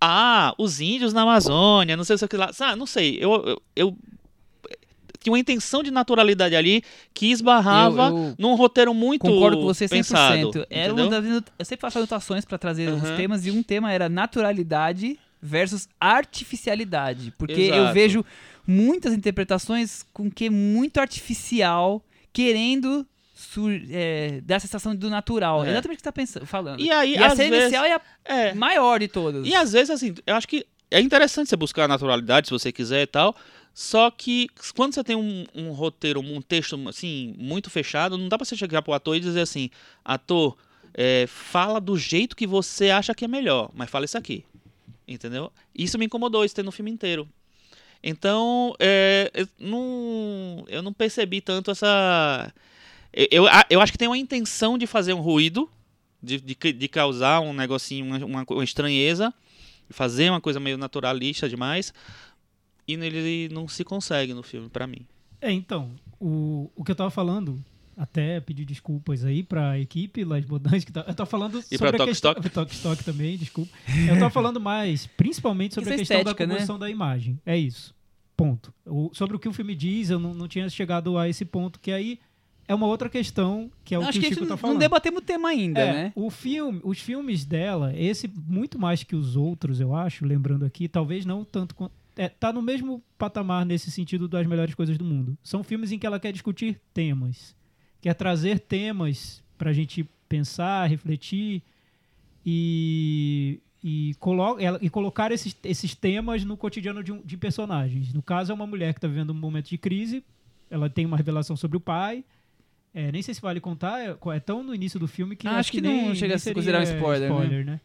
ah, os índios na Amazônia, não sei o que lá, sabe, não sei, eu, eu, eu tinha uma intenção de naturalidade ali que esbarrava Eu- eu num roteiro muito Concordo com você 100%. pensado, era uma das, eu sempre faço anotações pra trazer os Aham. temas e um tema era naturalidade versus artificialidade. Porque eu Exato. vejo muitas interpretações com que muito artificial, querendo é, a sensação do natural. É. Exatamente o que você tá pensando, falando. E aí, E a cena vezes, inicial é a é, maior de todas. E às vezes, assim, eu acho que é interessante você buscar a naturalidade, se você quiser e tal. Só que quando você tem um, um roteiro, um texto, assim, muito fechado, não dá pra você chegar pro ator e dizer assim, ator, é, fala do jeito que você acha que é melhor, mas fala isso aqui. Entendeu? Isso me incomodou, isso ter no filme inteiro. Então, é, eu, não, eu não percebi tanto essa. Eu, eu, a- eu acho que tem uma intenção de fazer um ruído, de, de, de causar um negocinho, uma, uma, uma estranheza, fazer uma coisa meio naturalista demais, e ele não se consegue no filme, pra mim. É, então, o, o que eu tava falando, até pedir desculpas aí pra equipe Las Bodãs, que tá, eu tava falando E sobre pra a questão... Tok Stock também, desculpa. Eu tava falando mais, principalmente sobre a Isso é questão estética, da né? composição da imagem. É isso. Ponto. O- sobre o que o filme diz, eu não, não tinha chegado a esse ponto, que aí é uma outra questão, que é o Acho que, o a Chico tá não, falando. não debatemos o tema ainda, É, né? o filme, os filmes dela, esse muito mais que os outros, eu acho, lembrando aqui, talvez não tanto quan- é, tá no mesmo patamar nesse sentido das melhores coisas do mundo. São filmes em que ela quer discutir temas, quer trazer temas pra gente pensar, refletir e e, colo e colocar esses, esses temas no cotidiano de, um- de personagens. No caso, é uma mulher que está vivendo um momento de crise, ela tem uma revelação sobre o pai. É, nem sei se vale contar, é, é tão no início do filme que Ah, acho que não nem- chega nem a se considerar um spoiler, né?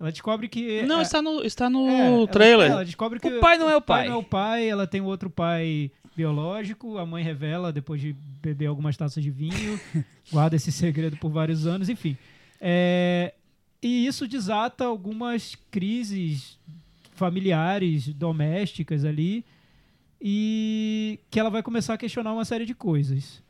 Ela descobre que. Não, está no, está no é, ela- trailer. Ela, descobre que O pai não é o pai. não é o pai, ela tem um outro pai biológico, a mãe revela depois de beber algumas taças de vinho, guarda esse segredo por vários anos, enfim. É, e isso desata algumas crises familiares, domésticas ali, e que ela vai começar a questionar uma série de coisas.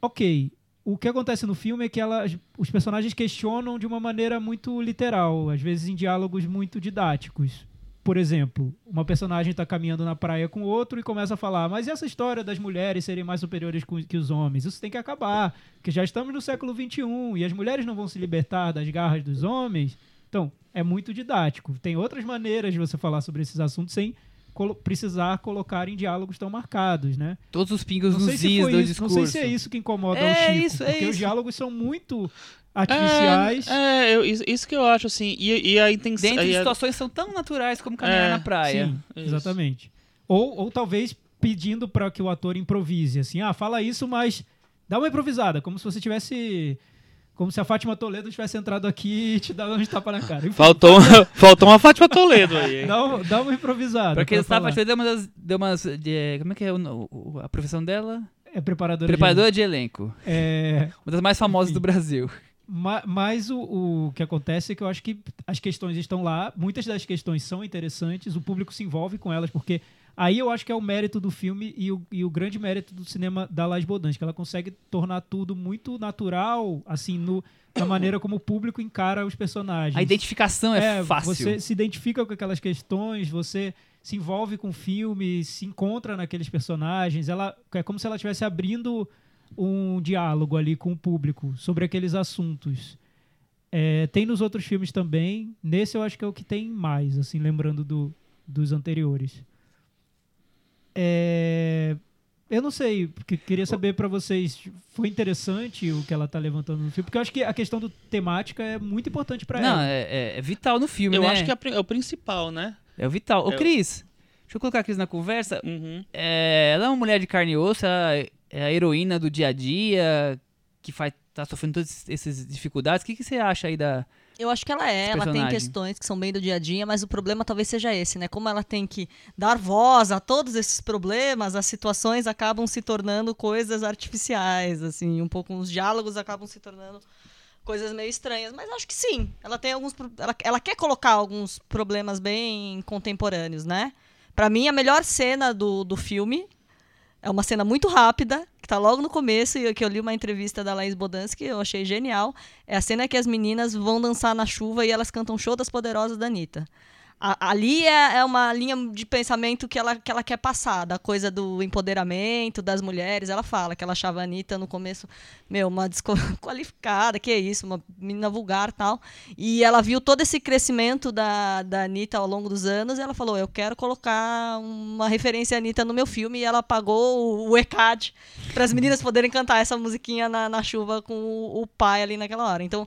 Ok, o que acontece no filme é que ela, os personagens questionam de uma maneira muito literal, às vezes em diálogos muito didáticos. por exemplo, uma personagem está caminhando na praia com outro e começa a falar, mas e essa história das mulheres serem mais superiores que os homens? Isso tem que acabar, porque já estamos no século XXI e as mulheres não vão se libertar das garras dos homens. Então, é muito didático. Tem outras maneiras de você falar sobre esses assuntos sem colo- precisar colocar em diálogos tão marcados, né? Todos os pingos Não nos is do isso, discurso. não sei se é isso que incomoda É o Chico, isso, é porque os isso. diálogos são muito artificiais. É, é, eu- isso que eu acho, assim. E, e a intenção. Dentro de a- situações que são tão naturais como caminhar É, na praia. Sim, Isso. exatamente. Ou, ou talvez pedindo para que o ator improvise, assim, ah, fala isso, mas dá uma improvisada, como se você tivesse. Como se a Fátima Toledo tivesse entrado aqui e te dado um tapa na cara. Enfim, Faltou, faltou uma Fátima Toledo aí. hein? dá, um- dá uma improvisada. Porque pra ele estava falar. fazendo uma das. Deu umas de- como é que é o- a profissão dela? É preparadora. de- Preparadora de elenco. É, Uma das mais famosas Enfim. do Brasil. Ma- Mas o, o que acontece é que eu acho que as questões estão lá, muitas das questões são interessantes, o público se envolve com elas, porque aí eu acho que é o mérito do filme e o, e o grande mérito do cinema da Lais Bodansky, que ela consegue tornar tudo muito natural, assim, no, na maneira como o público encara os personagens. A identificação é, fácil. Você se identifica com aquelas questões, você se envolve com o filme, se encontra naqueles personagens. Ela é como se ela estivesse abrindo um diálogo ali com o público sobre aqueles assuntos. É, tem nos outros filmes também. Nesse eu acho que é o que tem mais, assim, lembrando do, dos anteriores. É, eu não sei, porque queria saber pra vocês, foi interessante o que ela tá levantando no filme, porque eu acho que a questão do temática é muito importante pra Não, ela. é, é- é vital no filme, Eu né? acho que é, é o principal, né? É o vital. Ô, Eu- Cris, deixa eu colocar a Cris na conversa. Uhum. É, ela é uma mulher de carne e osso, ela é a heroína do dia a dia, que faz, tá sofrendo todas essas dificuldades. O que, que você acha aí da. Eu acho que ela é, ela tem questões que são bem do dia a dia, mas o problema talvez seja esse, né? Como ela tem que dar voz a todos esses problemas, as situações acabam se tornando coisas artificiais, assim, um pouco os diálogos acabam se tornando coisas meio estranhas, mas acho que sim. Ela tem alguns ela, ela quer colocar alguns problemas bem contemporâneos, né? Pra mim a melhor cena do, do filme é uma cena muito rápida, que tá logo no começo, e que eu li uma entrevista da Laís Bodansky, eu achei genial. É a cena que as meninas vão dançar na chuva e elas cantam Show das Poderosas da Anitta. A- ali é, é uma linha de pensamento que ela, que ela quer passar, da coisa do empoderamento das mulheres. Ela fala que ela achava a Anitta no começo, meu, uma desqualificada, que é isso, uma menina vulgar tal. E ela viu todo esse crescimento da, da Anitta ao longo dos anos e ela falou: Eu quero colocar uma referência à Anitta no meu filme. E ela pagou o, o ECAD para as meninas poderem cantar essa musiquinha na, na chuva com o, o pai ali naquela hora. Então,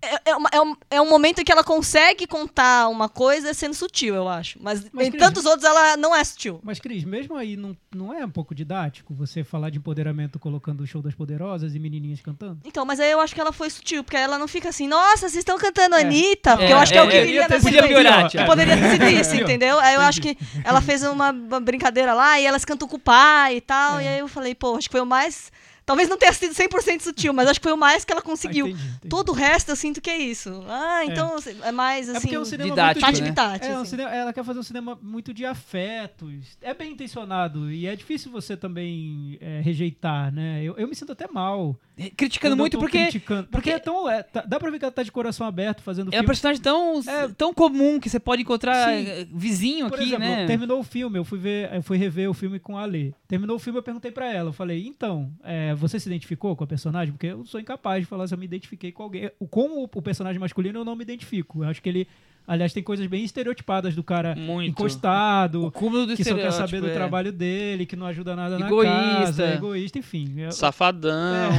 é, é, uma- é um, é um momento em que ela consegue contar uma coisa sendo sutil, eu acho. Mas, Mas, em Cris, tantos outros ela não é sutil. Mas, Cris, mesmo aí não, não é um pouco didático você falar de empoderamento colocando o show das poderosas e menininhas cantando? Então, mas aí eu acho que ela foi sutil, porque ela não fica assim, nossa, vocês estão cantando É. Anitta, porque É, eu acho que é, o que iria podia ter sido Que Thiago. Poderia ter sido isso, entendeu? Aí eu acho que ela fez uma, uma brincadeira lá e elas cantam com o pai e tal, É. e aí eu falei, pô, acho que foi o mais... Talvez não tenha sido 100% sutil, mas acho que foi o mais que ela conseguiu. Ah, entendi, entendi. Todo o resto eu sinto que é isso. Ah, então é, mais É assim... porque é um cinema didático, muito Tati né? Bitati, É, um assim. cinema- ela quer fazer um cinema muito de afetos. É bem intencionado e é difícil você também é, rejeitar, né? Eu, eu me sinto até mal. Criticando muito porque criticando. Porque, é tão. é, tá- dá pra ver que ela tá de coração aberto fazendo é um filme. personagem tão, É. tão comum que você pode encontrar Sim. eh, vizinho Por aqui, exemplo, né? terminou o filme, eu fui ver, eu fui rever o filme com a Lê. Terminou o filme, eu perguntei pra ela, eu falei, então, é, você se identificou com a personagem? Porque eu sou incapaz de falar se eu me identifiquei com alguém. O- Com o, o personagem masculino eu não me identifico. Eu acho que ele, aliás, tem coisas bem estereotipadas do cara Muito. encostado, O cúmulo do que só quer saber do é. trabalho dele, que não ajuda nada Egoísta. na casa, é egoísta, enfim. Safadão.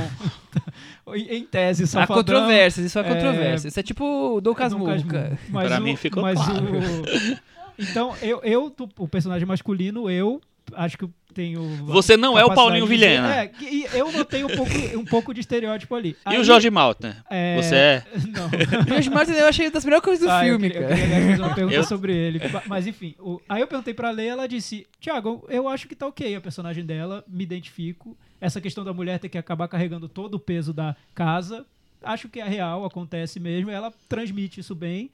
em em tese, Há safadão. controvérsias, isso é é, controvérsia. Isso é tipo o Dom. Casmurro. Mas Pra o- mim ficou mas claro. o- Então, eu, eu, o personagem masculino, eu acho que tenho. Você não é o Paulinho de Vilhena. É, e eu notei um pouco, um pouco de estereótipo ali. E Aí, o Jorge Maltner? é, Você é? Não. O George Martin eu achei uma das melhores coisas do Ah, eu filme, queria- cara. Eu queria fazer uma pergunta Eu- sobre ele. Mas enfim, o- aí eu perguntei pra Lei ela disse: Tiago, eu acho que tá ok a personagem dela, me identifico. Essa questão da mulher ter que acabar carregando todo o peso da casa, acho que é real, acontece mesmo. Ela transmite isso bem.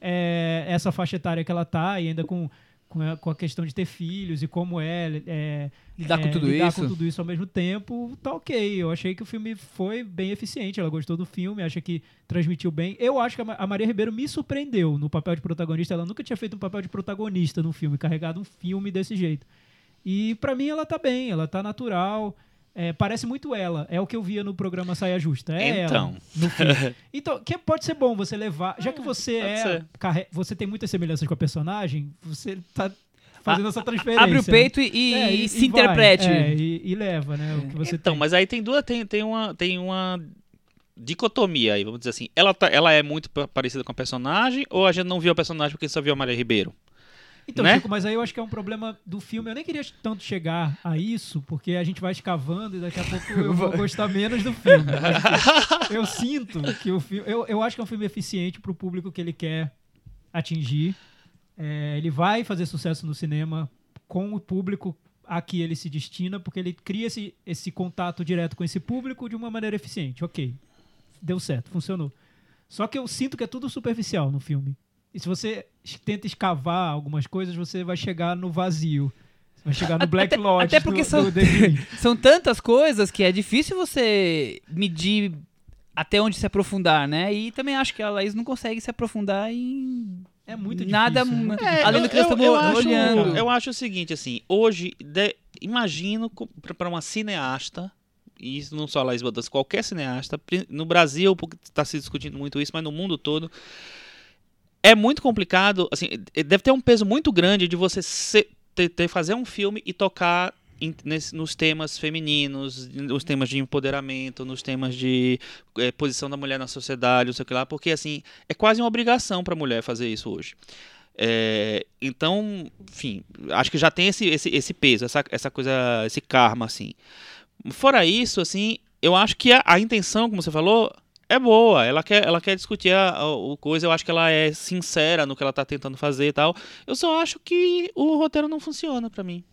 É, essa faixa etária que ela tá, e ainda com, com a, com a questão de ter filhos e como é, é Lidar com é, tudo lidar isso. com tudo isso ao mesmo tempo, tá ok. Eu achei que o filme foi bem eficiente. Ela gostou do filme, acha que transmitiu bem. Eu acho que a Ma- a Maria Ribeiro me surpreendeu no papel de protagonista. Ela nunca tinha feito um papel de protagonista num filme, carregado um filme desse jeito. E pra mim ela tá bem, ela tá natural. É, parece muito ela. É o que eu via no programa Saia Justa. É Então. ela. Então, que pode ser bom você levar. Já que você é. ser. carre- Você tem muitas semelhanças com a personagem, você tá fazendo essa transferência. Abre o peito e, e- É, e se vai, interprete. é, e, e leva, né? O que você Então, tem. mas aí tem duas, tem, tem uma, tem uma dicotomia aí, vamos dizer assim. Ela, tá, ela é muito pa- parecida com a personagem ou a gente não viu a personagem porque só viu a Maria Ribeiro? Então, né? Chico, mas aí eu acho que é um problema do filme. Eu nem queria tanto chegar a isso, porque a gente vai escavando e daqui a pouco eu vou gostar menos do filme. Eu sinto que o filme. Eu, eu acho que é um filme eficiente pro público que ele quer atingir. É, ele vai fazer sucesso no cinema com o público a que ele se destina, porque ele cria esse, esse contato direto com esse público de uma maneira eficiente. Ok. Deu certo, funcionou. Só que eu sinto que é tudo superficial no filme. E se você tenta escavar algumas coisas, você vai chegar no vazio. Você vai chegar no Black Até- Lodge até porque do, são- do. São tantas coisas que é difícil você medir até onde se aprofundar, né? E também acho que a Laís não consegue se aprofundar em É muito difícil. nada é muito É, difícil. além do que nós estamos acho, olhando. eu acho o seguinte, assim, hoje, de- imagino para uma cineasta, e isso não só a Laís Bodas, qualquer cineasta, no Brasil, porque está se discutindo muito isso, mas no mundo todo, é muito complicado, assim, deve ter um peso muito grande de você se- ter, ter- fazer um filme e tocar em- nesse- nos temas femininos, nos temas de empoderamento, nos temas de eh, posição da mulher na sociedade, não sei o que lá, porque assim, é quase uma obrigação para a mulher fazer isso hoje. É, então, enfim, acho que já tem esse, esse, esse peso, essa, essa coisa, esse karma, assim. Fora isso, assim, eu acho que a, a intenção, como você falou, é boa. Ela quer, ela quer discutir a, a- o coisa, eu acho que ela é sincera no que ela tá tentando fazer e tal. Eu só acho que o roteiro não funciona pra mim.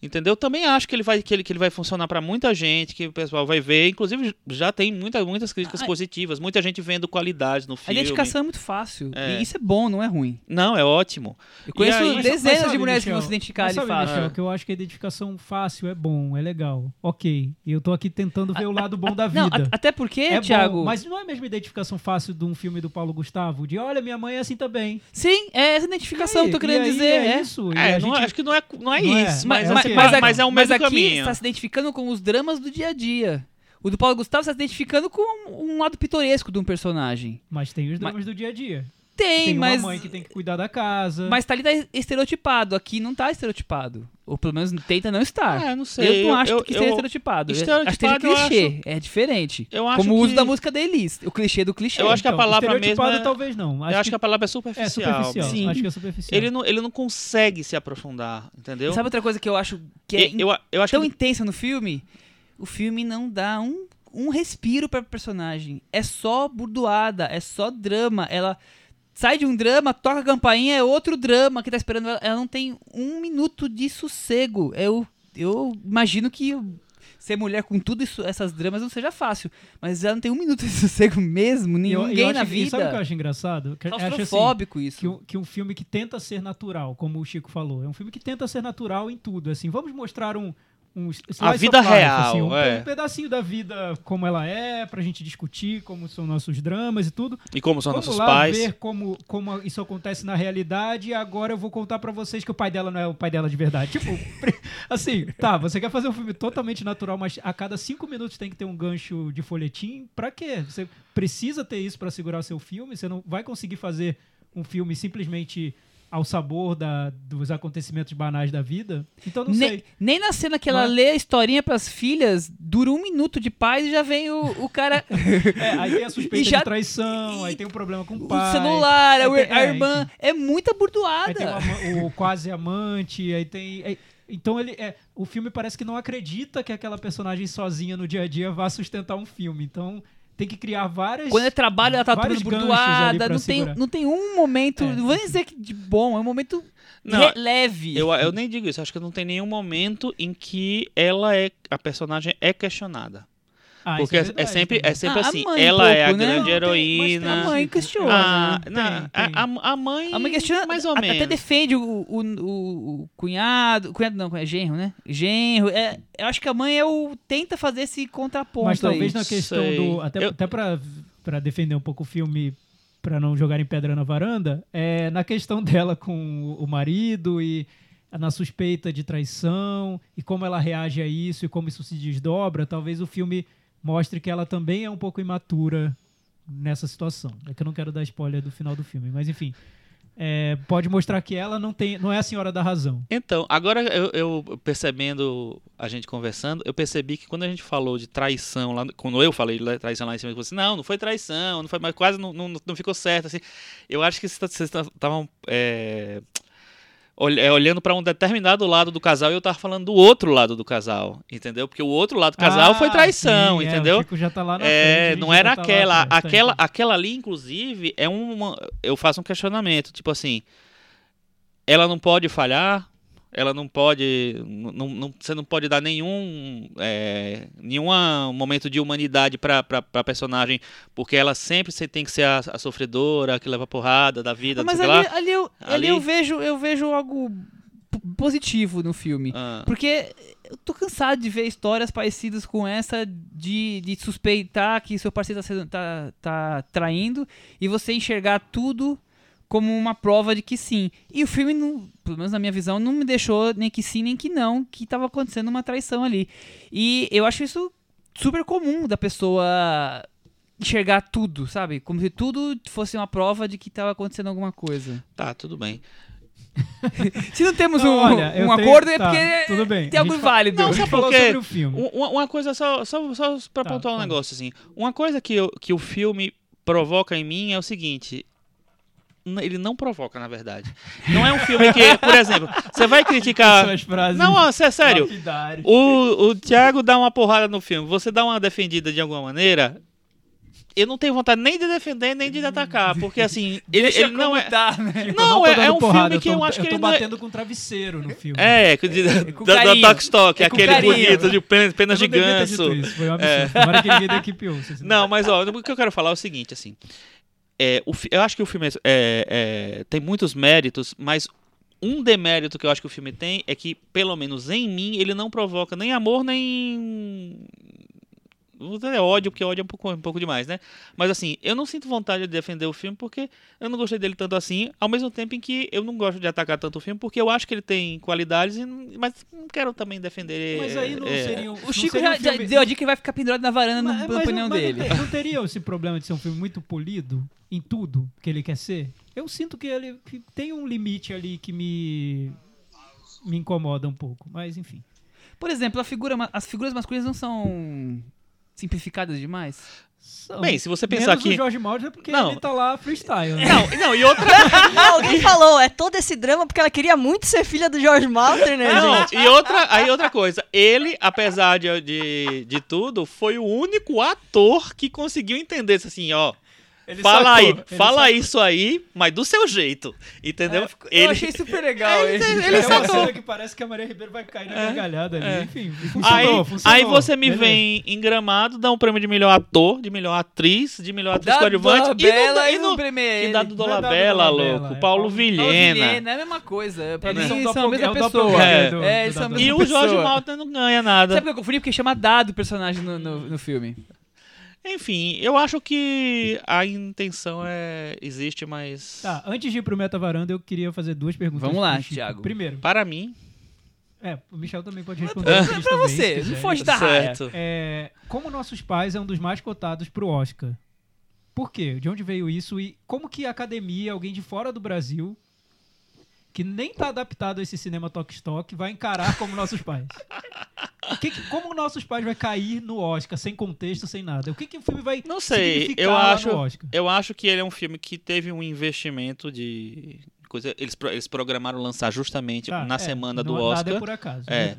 Entendeu? Eu também acho que ele vai, que ele, que ele vai funcionar pra muita gente, que o pessoal vai ver. Inclusive, já tem muita, muitas críticas Ah, positivas, muita gente vendo qualidade no A filme. identificação é muito fácil. É. E isso é bom, não é ruim. Não, é ótimo. Eu conheço aí- dezenas mas de mulheres que Michel, vão se identificar ali sabe, fácil. Michel, que eu acho que a identificação fácil é bom, é legal. Ok. E eu tô aqui tentando ver o lado bom da vida. Não, a- até porque, é Thiago. bom, mas não é a mesma identificação fácil de um filme do Paulo Gustavo? De olha, minha mãe é assim também. Sim, é essa identificação que eu tô querendo E aí dizer. É, É. isso. e É, a não- gente- acho que não é, não é Não é. isso, Mas- mas, mas- é, mas- mas, mas é um mas aqui caminho. está se identificando com os dramas do dia a dia. O do Paulo Gustavo está se identificando com um lado pitoresco de um personagem. Mas tem os dramas do dia a dia. Tem, Tem mas. uma mãe que tem que cuidar da casa. Mas tá ali tá estereotipado. Aqui não tá estereotipado. Ou pelo menos tenta não estar. Ah, não sei. eu não acho eu, que eu, seja estereotipado. estereotipado acho que seja eu clichê. É diferente. Eu acho Como o uso que- da música da Elis. O clichê do clichê. Eu acho que a Então, palavra mesmo é- talvez não. Acho eu acho que a palavra é superficial. é superficial. Sim. Acho que é superficial. Ele não, ele não consegue se aprofundar, entendeu? Sabe outra coisa que eu acho que é eu, eu, eu acho tão que intensa no filme? O filme não dá um, um respiro pra personagem. É só burdoada, é só drama. Ela sai de um drama, toca a campainha, é outro drama que tá esperando ela. Ela não tem um minuto de sossego. Eu, eu imagino que ser mulher com tudo isso, essas dramas não seja fácil. Mas ela não tem um minuto de sossego mesmo. E eu- Ninguém eu na acho e Sabe o que eu vida. acho engraçado? Que eu acho assim, Claustrofóbico isso. que, um, que um filme que tenta ser natural, como o Chico falou. É um filme que tenta ser natural em tudo. Assim, vamos mostrar um. Um A vida life, real, assim, um, é. um pedacinho da vida como ela é, pra gente discutir como são nossos dramas e tudo. E como são Vamos nossos lá pais. ver como, como isso acontece na realidade e agora eu vou contar pra vocês que o pai dela não é o pai dela de verdade. Tipo, assim, tá, você quer fazer um filme totalmente natural, mas a cada cinco minutos tem que ter um gancho de folhetim. Pra quê? Você precisa ter isso pra segurar seu filme. Você não vai conseguir fazer um filme simplesmente ao sabor da, dos acontecimentos banais da vida. Então não Nem, sei. nem na cena que ela Mas- lê a historinha pras filhas, dura um minuto de paz e já vem o, o cara. É, aí tem a suspeita E já- de traição, aí tem um problema com o o pai. celular, a, aí tem- a é, irmã. enfim. É muita Aí burdoada. tem o, ama- o quase amante, aí tem. aí- então ele é, o filme parece que não acredita que aquela personagem sozinha no dia a dia vá sustentar um filme. Então tem que criar várias. Quando é trabalho, ela tá toda ali burdoada. Não tem, não tem um momento. É. Não vou dizer que de bom, é um momento Não, leve. Eu, eu nem digo isso, acho que não tem nenhum momento em que ela é. A personagem é questionada. Ah, Porque isso é, é verdade sempre, também. é sempre Ah, a assim, mãe ela um é a pouco, né? grande Não, tem- mas tem heroína. A mãe questiona. Ah, Tem, na- tem. a, a- a mãe. A mãe questiona, mais ou a- menos. até defende o, o, o- o cunhado, cunhado não, é genro, né? Genro, é, eu acho que a mãe é o, tenta fazer esse contraponto Mas talvez aí. na questão Sei. do. Até, Eu- até pra, pra defender um pouco o filme, pra não jogarem pedra na varanda, é na questão dela com o marido e na suspeita de traição e como ela reage a isso e como isso se desdobra, talvez o filme mostre que ela também é um pouco imatura nessa situação. É que eu não quero dar spoiler do final do filme, mas enfim. é, pode mostrar que ela não tem, não é a senhora da razão. Então, agora eu, eu percebendo a gente conversando, eu percebi que quando a gente falou de traição lá, quando eu falei de traição lá em cima, você não, não foi traição, não foi, mas quase não, não, não ficou certo assim. Eu acho que vocês estavam é, olhando para um determinado lado do casal e eu tava falando do outro lado do casal, entendeu? Porque o outro lado do casal Ah, foi traição, sim, é, entendeu? o Chico já tá lá na É, frente, não era tá aquela. tá, aquela, aquela ali, inclusive, é uma. Eu faço um questionamento, tipo assim. Ela não pode falhar, ela não pode. Não, não- você não pode dar nenhum. É, nenhum momento de humanidade pra personagem, porque ela sempre se- tem que ser a, a sofredora, a que leva porrada da vida, mas ali, ali, eu, ali Ali- eu vejo eu vejo algo positivo no filme. Ah, Porque eu tô cansado de ver histórias parecidas com essa de, de suspeitar que seu parceiro tá, tá, tá traindo e você enxergar tudo como uma prova de que sim. E o filme, não, pelo menos na minha visão, não me deixou nem que sim nem que não, que tava acontecendo uma traição ali. E eu acho isso super comum da pessoa enxergar tudo, sabe? Como se tudo fosse uma prova de que tava acontecendo alguma coisa. tá, tudo bem. Se não temos Não, um, olha, um tenho- acordo é tá, porque tudo bem. tem algo gente fa- válido. Não, sabe falou por quê? sobre o filme. Um- Uma, uma coisa, só, só, só pra Tá, pontuar um negócio assim. Uma coisa que, eu- que o filme provoca em mim é o seguinte. Ele não provoca, na verdade. Não é um filme que, por exemplo, você vai criticar. Não, ó, sé- sério. O, o Thiago dá uma porrada no filme, você dá uma defendida de alguma maneira. Eu não tenho vontade nem de defender, nem de atacar, porque assim, ele, ele não é. tá, né? Eu Não, é, é um porrada, filme que eu, eu, tô, acho que eu tô ele não é. batendo com travesseiro no filme. É, de- de- Com da, da carinho. Tox Talk, É aquele carinho. bonito de pen- Eu penas de ter dito ganso. Isso, foi um absurdo. Tomara que ninguém da equipe ouça. Não, mas ó, o que eu quero falar é o seguinte, assim. É, o, eu acho que o filme é- é, tem muitos méritos, mas um demérito que eu acho que o filme tem é que, pelo menos em mim, ele não provoca nem amor, nem. Dizer ódio, porque ódio é um pouco, um pouco demais, né? Mas assim, eu não sinto vontade de defender o filme porque eu não gostei dele tanto assim, ao mesmo tempo em que eu não gosto de atacar tanto o filme, porque eu acho que ele tem qualidades, mas não quero também defender. Mas aí não é, seria um, O Chico seria já, um já filme- deu a dica que ele vai ficar pendurado na varanda no- Mas- na mas opinião mas dele. Não, te- não teria esse problema de ser um filme muito polido em tudo que ele quer ser? Eu sinto que ele que tem um limite ali que me me incomoda um pouco, mas enfim. Por exemplo, a figura, as figuras masculinas não são simplificadas demais? São- Bem, se você pensar Menos que. o Jorge Maldi é porque Não. ele tá lá freestyle. né? Não, não, e outra. Não, alguém falou, é todo esse drama porque ela queria muito ser filha do George Malter, né, Não, gente? e outra, aí outra coisa, ele, apesar de, de, de tudo, foi o único ator que conseguiu entender isso assim, ó. Ele fala sacou, aí, ele fala sacou. isso aí, mas do seu jeito, entendeu? É, ficou- eu achei super legal Ele- esse. ele é uma cena que parece que a Maria Ribeiro vai cair na gargalhada ali. é. Enfim, Aí, funcionou, funcionou. aí você me Beleza. vem em gramado, dá um prêmio de melhor ator, de melhor atriz, de melhor atriz coadjuvante Bela e e no, que ele. dá do Não é dado Dolabella, louco, é Paulo Vilhena. Vilhena, é a mesma coisa. Pra Eles mim, são a mesma é o pessoa. É, eles são a mesma E o Jorge pessoa. Malta não ganha nada. Sabe por que eu confundi? Porque chama Dado o personagem no filme. Enfim, eu acho que a intenção é existe, mas Tá, antes de ir pro Meta Varanda, eu queria fazer duas perguntas. Vamos lá. Thiago. Primeiro, para mim, é, o Michel também pode responder. Pra pra você, não foge da certo. É, como Nossos Pais é um dos mais cotados pro Oscar. Por quê? De onde veio isso? E como que a academia, alguém de fora do Brasil, que nem tá adaptado a esse cinema toque-stock, vai encarar como Nossos Pais? O que que- como Nossos Pais vai cair no Oscar, sem contexto, sem nada? O que, que o filme vai Não sei, significar eu acho, no Oscar? eu acho que ele é um filme que teve um investimento de coisa, eles, eles programaram lançar justamente Tá, na é, semana do não- Oscar. Nada é por acaso. É. né?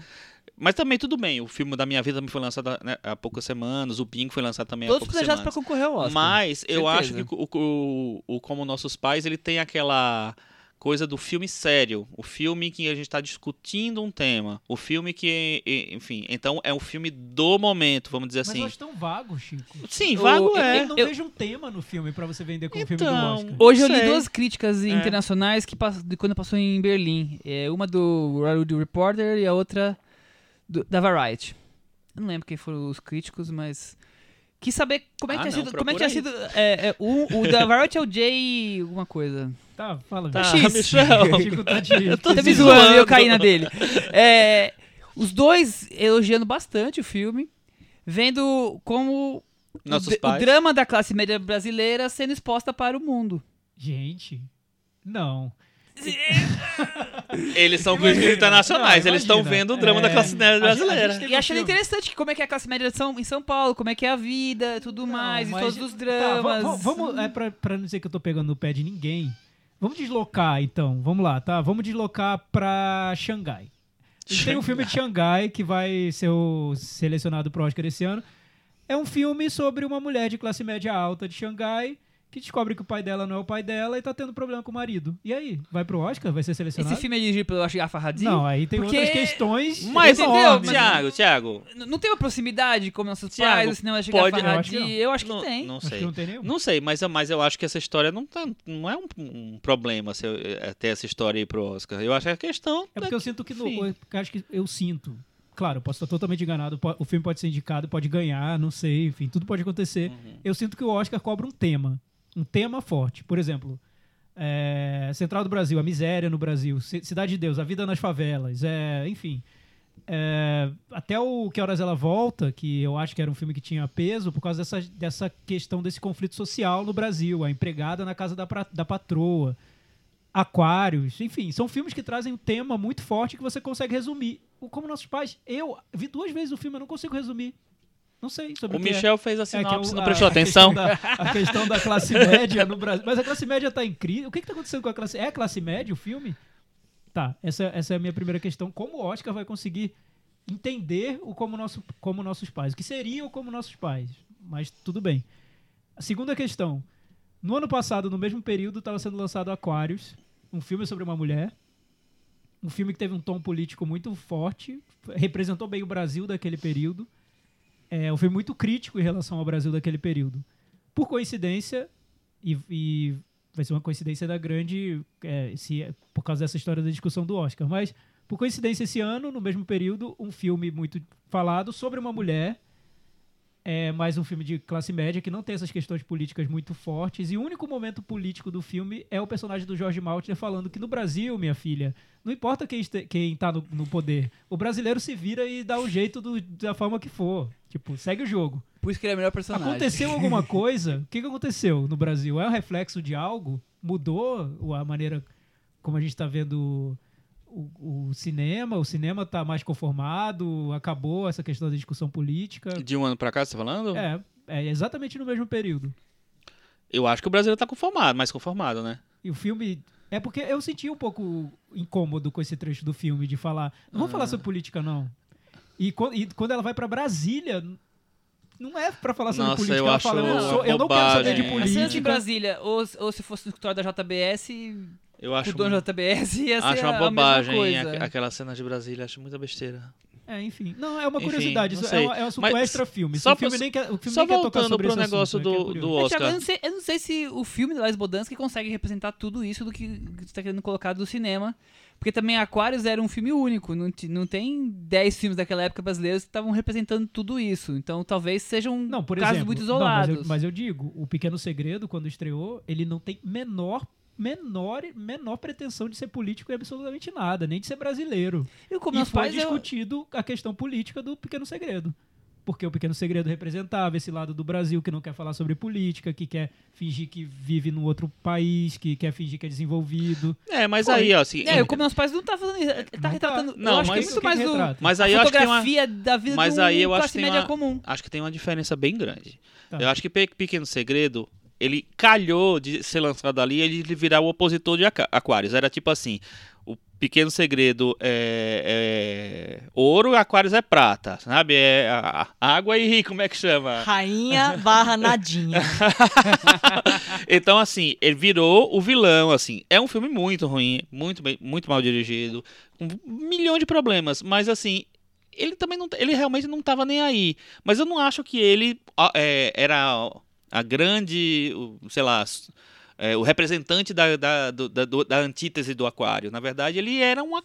Mas também tudo bem, o filme da minha vida também foi lançado né, há poucas semanas, o Pink foi lançado também há Todos poucas planejados pra semanas. concorrer ao Oscar. Mas eu acho que o, o, o Como Nossos Pais, ele tem aquela coisa do filme sério, o filme que a gente está discutindo um tema, o filme que, enfim, então é um filme do momento, vamos dizer Mas assim. eu acho tão vago, Chico. Sim, O- vago eu- é. Eu não eu- vejo um tema no filme pra você vender como filme do Então, Oscar. Hoje eu li duas críticas É. internacionais que de quando passou em Berlim. É, uma do Hollywood Reporter e a outra do- da Variety. Eu não lembro quem foram os críticos, mas quis saber como é que Ah, tinha não, sido. Como é que tinha sido. É, é, o, o da Variety é o Jay. alguma coisa. Tá, fala. Tá, Chico. Michel. Chico tá de... tô Tá te me zoando e eu caí na dele. É, os dois elogiando bastante o filme, vendo como o, Nossos o pais. drama da classe média brasileira sendo exposta para o mundo. Gente, não. Eles são Imagina, críticos internacionais, não, eles estão vendo o drama da É, classe média a gente- a brasileira. gente E achando interessante que como é que é a classe média de São, em São Paulo, como é que é a vida, tudo mais, e todos os Tá, dramas. va- va- vamos, é pra, pra não dizer que eu tô pegando no pé de ninguém. Vamos deslocar, então. Vamos lá, tá? Vamos deslocar pra Xangai. Tem um filme de Xangai que vai ser o selecionado pro Oscar esse ano. É um filme sobre uma mulher de classe média alta de Xangai que descobre que o pai dela não é o pai dela e tá tendo problema com o marido. E aí? Vai pro Oscar? Vai ser selecionado? Esse filme é dirigido pelo Asghar Farhadi? Não, aí tem Porque- outras questões. Mas Entendeu? Thiago, Thiago, Não tem uma proximidade como nossos Thiago, pais, o cinema da Asghar pode- Eu acho que Farhadi? não. Eu acho que não, tem. não Acho que sei. não tem nenhum. Não sei, mas, eu- mas eu acho que essa história não, tá, não é um, um problema se eu, é, ter essa história aí pro Oscar. Eu acho que a questão. É porque eu sinto que no, eu acho que eu sinto. Claro, eu posso estar totalmente enganado. O filme pode ser indicado, pode ganhar, não sei, enfim, tudo pode acontecer. Uhum. Eu sinto que o Oscar cobra um tema, um tema forte. Por exemplo, é, Central do Brasil, a miséria no Brasil, Cidade de Deus, a vida nas favelas, é, enfim. É, até o Que Horas Ela Volta, que eu acho que era um filme que tinha peso por causa dessa, dessa questão desse conflito social no Brasil, a empregada na casa da, pra- da patroa. Aquários, enfim, são filmes que trazem um tema muito forte que você consegue resumir. Como Nossos Pais, eu vi duas vezes o filme, eu não consigo resumir. Não sei sobre O é. Michel fez a É, que é sinopse, o- não a- prestou a atenção. questão da- a questão da classe média no Brasil. Mas a classe média tá em crise. O que, que tá acontecendo com a classe É a classe média o filme? Tá, essa, essa é a minha primeira questão. Como o Oscar vai conseguir entender o como, nosso, como nossos pais? O que seria o como nossos pais? Mas tudo bem. A segunda questão. No ano passado, no mesmo período, estava sendo lançado Aquários, um filme sobre uma mulher. Um filme que teve um tom político muito forte, representou bem o Brasil daquele período. É um filme muito crítico em relação ao Brasil daquele período. Por coincidência, e, e vai ser uma coincidência da grande, é, se, é por causa dessa história da discussão do Oscar, mas por coincidência esse ano, no mesmo período, um filme muito falado sobre uma mulher, é mais um filme de classe média que não tem essas questões políticas muito fortes, e o único momento político do filme é o personagem do Jorge Maltner falando que no Brasil, minha filha, não importa quem, este, quem tá no, no poder, o brasileiro se vira e dá o jeito do- da forma que for. Tipo, segue o jogo. Por isso que ele é o melhor personagem. Aconteceu alguma coisa? O que, que aconteceu no Brasil? É um reflexo de algo? Mudou a maneira como a gente está vendo o, o cinema? O cinema está mais conformado? Acabou essa questão da discussão política? De um ano pra cá, você tá falando? É, é exatamente no mesmo período. Eu acho que o brasileiro tá conformado, mais conformado, né? E o filme. É porque eu senti um pouco incômodo com esse trecho do filme de falar. Não vamos falar sobre política, não. E, e quando ela vai pra Brasília, não é pra falar sobre Nossa, política. eu ela acho fala, eu, sou- eu não quero saber de bobagem. A cena de política. Brasília, ou, ou se fosse no escritório da JBS, Eu o acho, dono da JBS ia ser acho uma a mesma bobagem coisa. aqu- aquela cena de Brasília, acho muita besteira. É, enfim. Não, é uma Enfim, curiosidade. não isso é, uma, é um assunto Mas extra filme. só o filme nem quer, o filme Só nem quer tocar voltando sobre pro negócio assunto, é que é do, do É, Thiago, eu, Oscar. não sei, eu não sei se o filme da Lars Bodansky consegue representar tudo isso do que você está querendo colocar do cinema. Porque também Aquarius era um filme único. Não, não tem 10 filmes daquela época brasileiros que estavam representando tudo isso. Então talvez sejam Não, por casos exemplo, muito não, mas, isolados. eu, mas eu digo, o Pequeno Segredo, quando estreou, ele não tem menor, menor, menor pretensão de ser político em absolutamente nada, nem de ser brasileiro. E como e foi pais, eu, discutido a questão política do Pequeno Segredo. Porque o Pequeno Segredo representava esse lado do Brasil que não quer falar sobre política, que quer fingir que vive num outro país, que quer fingir que é desenvolvido. É, mas Foi. aí, ó, assim, É, o Como Meus Pais não tá fazendo isso. Tá Não tá. retratando. Não, eu acho mas que é muito mais que do. mas a aí eu acho que tem uma, fotografia da vida mas de um aí eu acho classe que tem média uma- comum. acho que tem uma diferença bem grande. Tá. Eu acho que Pe- Pequeno Segredo, ele calhou de ser lançado ali e ele virar o opositor de Aqua- Aquarius. Era tipo assim, o Pequeno Segredo é, é ouro, Aquários é prata, sabe? É a- a- água e como é que chama? Rainha barra nadinha. então, assim, ele virou o vilão, assim. É um filme muito ruim, muito, bem- muito mal dirigido, com um milhão de problemas, mas assim, ele também não, ele realmente não tava nem aí. Mas eu não acho que ele é, era a grande, sei lá, é, o representante da, da, da, do- da antítese do aquário. Na verdade, ele era uma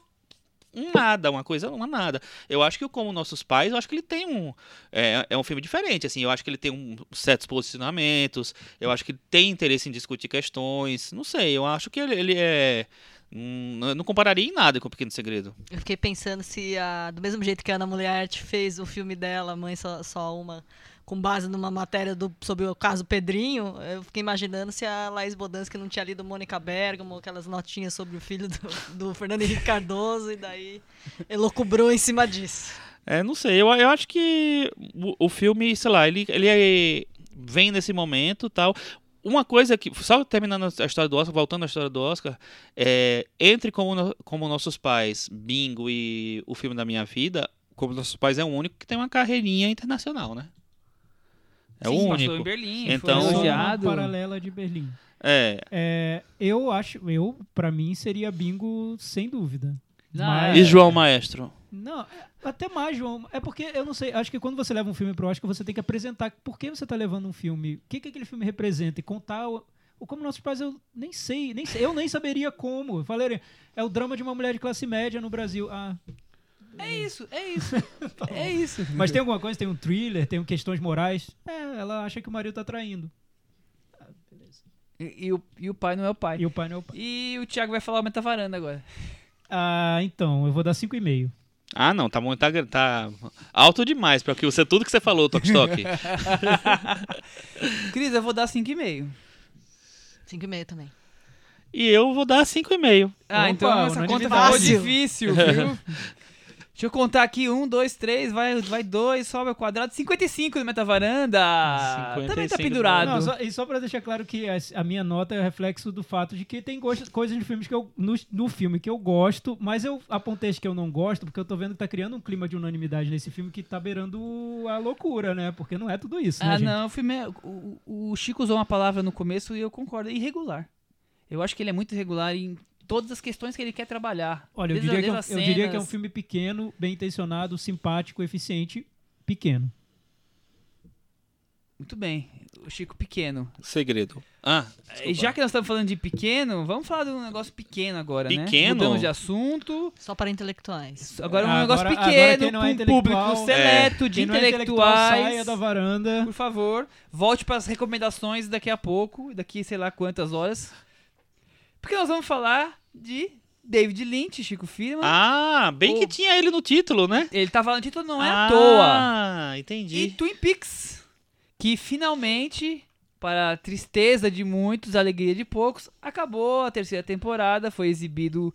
um nada, uma coisa, uma nada. Eu acho que como nossos pais, eu acho que ele tem um é, é um filme diferente, assim. Eu acho que ele tem um certos posicionamentos. Eu acho que ele tem interesse em discutir questões. Não sei. Eu acho que ele, ele é hum, eu não compararia em nada com o Pequeno Segredo. Eu fiquei pensando se, a, do mesmo jeito que a Ana Mulher fez o filme dela, Mãe Só, Só Uma, com base numa matéria do, sobre o caso Pedrinho, eu fiquei imaginando se a Laís Bodansky não tinha lido Mônica Bergamo, aquelas notinhas sobre o filho do, do Fernando Henrique Cardoso, e daí elocubrou em cima disso. É, não sei. Eu, eu acho que o, o filme, sei lá, ele, ele é- vem nesse momento tal. Uma coisa que, só terminando a história do Oscar, voltando à história do Oscar, é, entre como, como Nossos Pais, Bingo e o filme da minha vida, Como Nossos Pais é o único que tem uma carreirinha internacional, né? É Sim, o passou único. em Berlim, Então- foi elogiado. paralela de Berlim. É. É, eu acho, eu, pra mim, seria bingo sem dúvida. Mas- é. E João Maestro? Não, até mais, João. É porque, eu não sei, acho que quando você leva um filme pro Oscar, você tem que apresentar por que você tá levando um filme, o que, que aquele filme representa e contar o, o como nossos pais, eu nem sei, nem sei, eu nem saberia como. Eu falei, é o drama de uma mulher de classe média no Brasil. Ah, É isso, é isso. é isso. mas tem alguma coisa, tem um thriller, tem questões morais. É, ela acha que o marido tá traindo. E, e o, e o pai não é o pai. E o pai não é o pai. E o Thiago vai falar o metavaranda agora. Ah, então, eu vou dar 5,5. Ah, não, tá muito tá, tá alto demais para que você tudo que você falou, Tok Stock. Cris, eu vou dar 5,5. 5,5 também. e eu vou dar 5,5. Ah, Opa, então essa conta ficou difícil, viu? Deixa eu contar aqui, um, dois, três, vai, vai dois, sobe ao quadrado, 55 do Metavaranda. Também tá 55 pendurado. Não, só, e só pra deixar claro que a, a minha nota é reflexo do fato de que tem coisas de filmes que eu. No, no filme que eu gosto, mas eu apontei que eu não gosto, porque eu tô vendo que tá criando um clima de unanimidade nesse filme que tá beirando a loucura, né? Porque não é tudo isso, né, Ah, gente? não, o filme é, o, o Chico usou uma palavra no começo e eu concordo, é irregular. Eu acho que ele é muito irregular em todas as questões que ele quer trabalhar. Olha, eu Desde diria, que é, um- eu diria que é um filme pequeno, bem intencionado, simpático, eficiente, pequeno. Muito bem, o Chico pequeno. Segredo. Ah, E já que nós estamos falando de pequeno, vamos falar de um negócio pequeno agora, né? Pequeno? Mudamos de assunto. Só para intelectuais. Agora um negócio agora- agora pequeno, quem não é para um público intelectual- seleto de Quem não é intelectual, intelectuais. saia da varanda. Por favor, volte para as recomendações daqui a pouco, daqui sei lá quantas horas. Porque nós vamos falar de David Lynch, Chico Firma. ah bem que O- tinha ele no título, né? Ele tá falando título não é ah, à toa. Ah, E entendi. Twin Peaks, que finalmente, para a tristeza de muitos, alegria de poucos, acabou a terceira temporada, foi exibido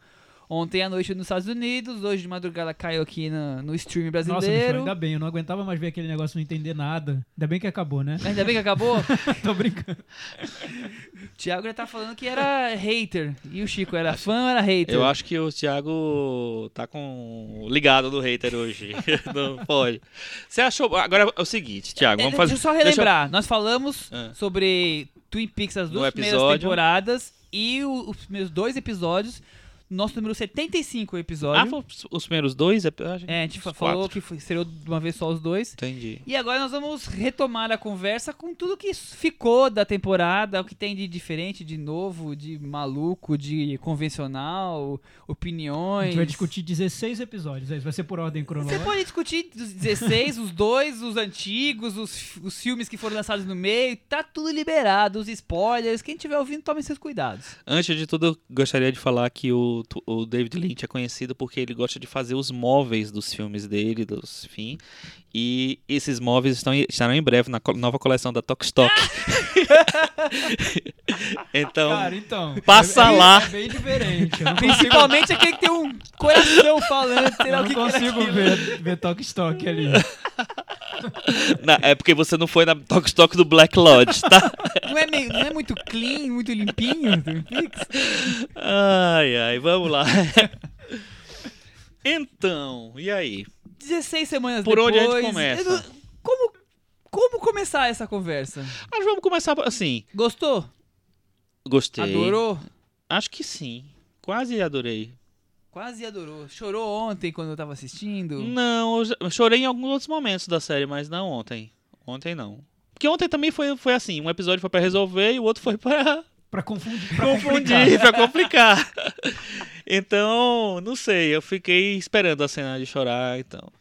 ontem à noite nos Estados Unidos, hoje de madrugada caiu aqui no, no stream Nossa, bicho, brasileiro. ainda bem, eu não aguentava mais ver aquele negócio não entender nada. Ainda bem que acabou, né? Ainda bem que acabou. Tô brincando. O Thiago já tá falando que era hater. E o Chico era fã ou era hater? Eu acho que o Thiago tá com ligado no hater hoje. Não pode. Você achou. Agora é o seguinte, Thiago, É, vamos fazer. Deixa eu só deixa eu- relembrar. Nós falamos Ah. sobre Twin Peaks, as duas primeiras temporadas e o- os primeiros dois episódios. Nosso número 75 episódio. Ah, foi os- os primeiros dois? É, É, a gente fa- os falou quatro. que foi, seria de uma vez só os dois. Entendi. E agora nós vamos retomar a conversa com tudo que ficou da temporada, o que tem de diferente, de novo, de maluco, de convencional, A opiniões. gente vai discutir 16 episódios, é vai ser por ordem Você cronológica. pode discutir os 16, os dois, os antigos, os, os filmes que foram lançados no meio, tá tudo liberado, os spoilers. Quem estiver ouvindo, tome seus cuidados. Antes de tudo, eu gostaria de falar que o, o David Lynch é conhecido porque ele gosta de fazer os móveis dos filmes dele, dos fim. E esses móveis estão, estarão em breve na nova coleção da Tok Stock. então, Cara, então. Passa é, lá. É bem diferente. Consigo, Principalmente aquele que tem um coração falando, eu não que consigo ver, ver Talk Stock ali. Na- é porque você não foi na Tok Stock do Black Lodge, tá? Não é, meio, não é muito clean, muito limpinho? Ai, ai, vamos lá. Então, e aí? 16 semanas Por depois... onde a gente começa? não- Como, como começar essa conversa? Mas vamos começar assim. Gostou? Gostei. Adorou? Acho que sim. Quase adorei. Quase adorou. Chorou ontem quando eu tava assistindo? Não, eu já- eu chorei em alguns outros momentos da série, mas não ontem. Ontem não. Porque ontem também foi, foi assim, um episódio foi pra resolver e o outro foi pra Pra confundir. Pra complicar. confundir, pra complicar. Então, não sei, eu fiquei esperando a cena de chorar, então.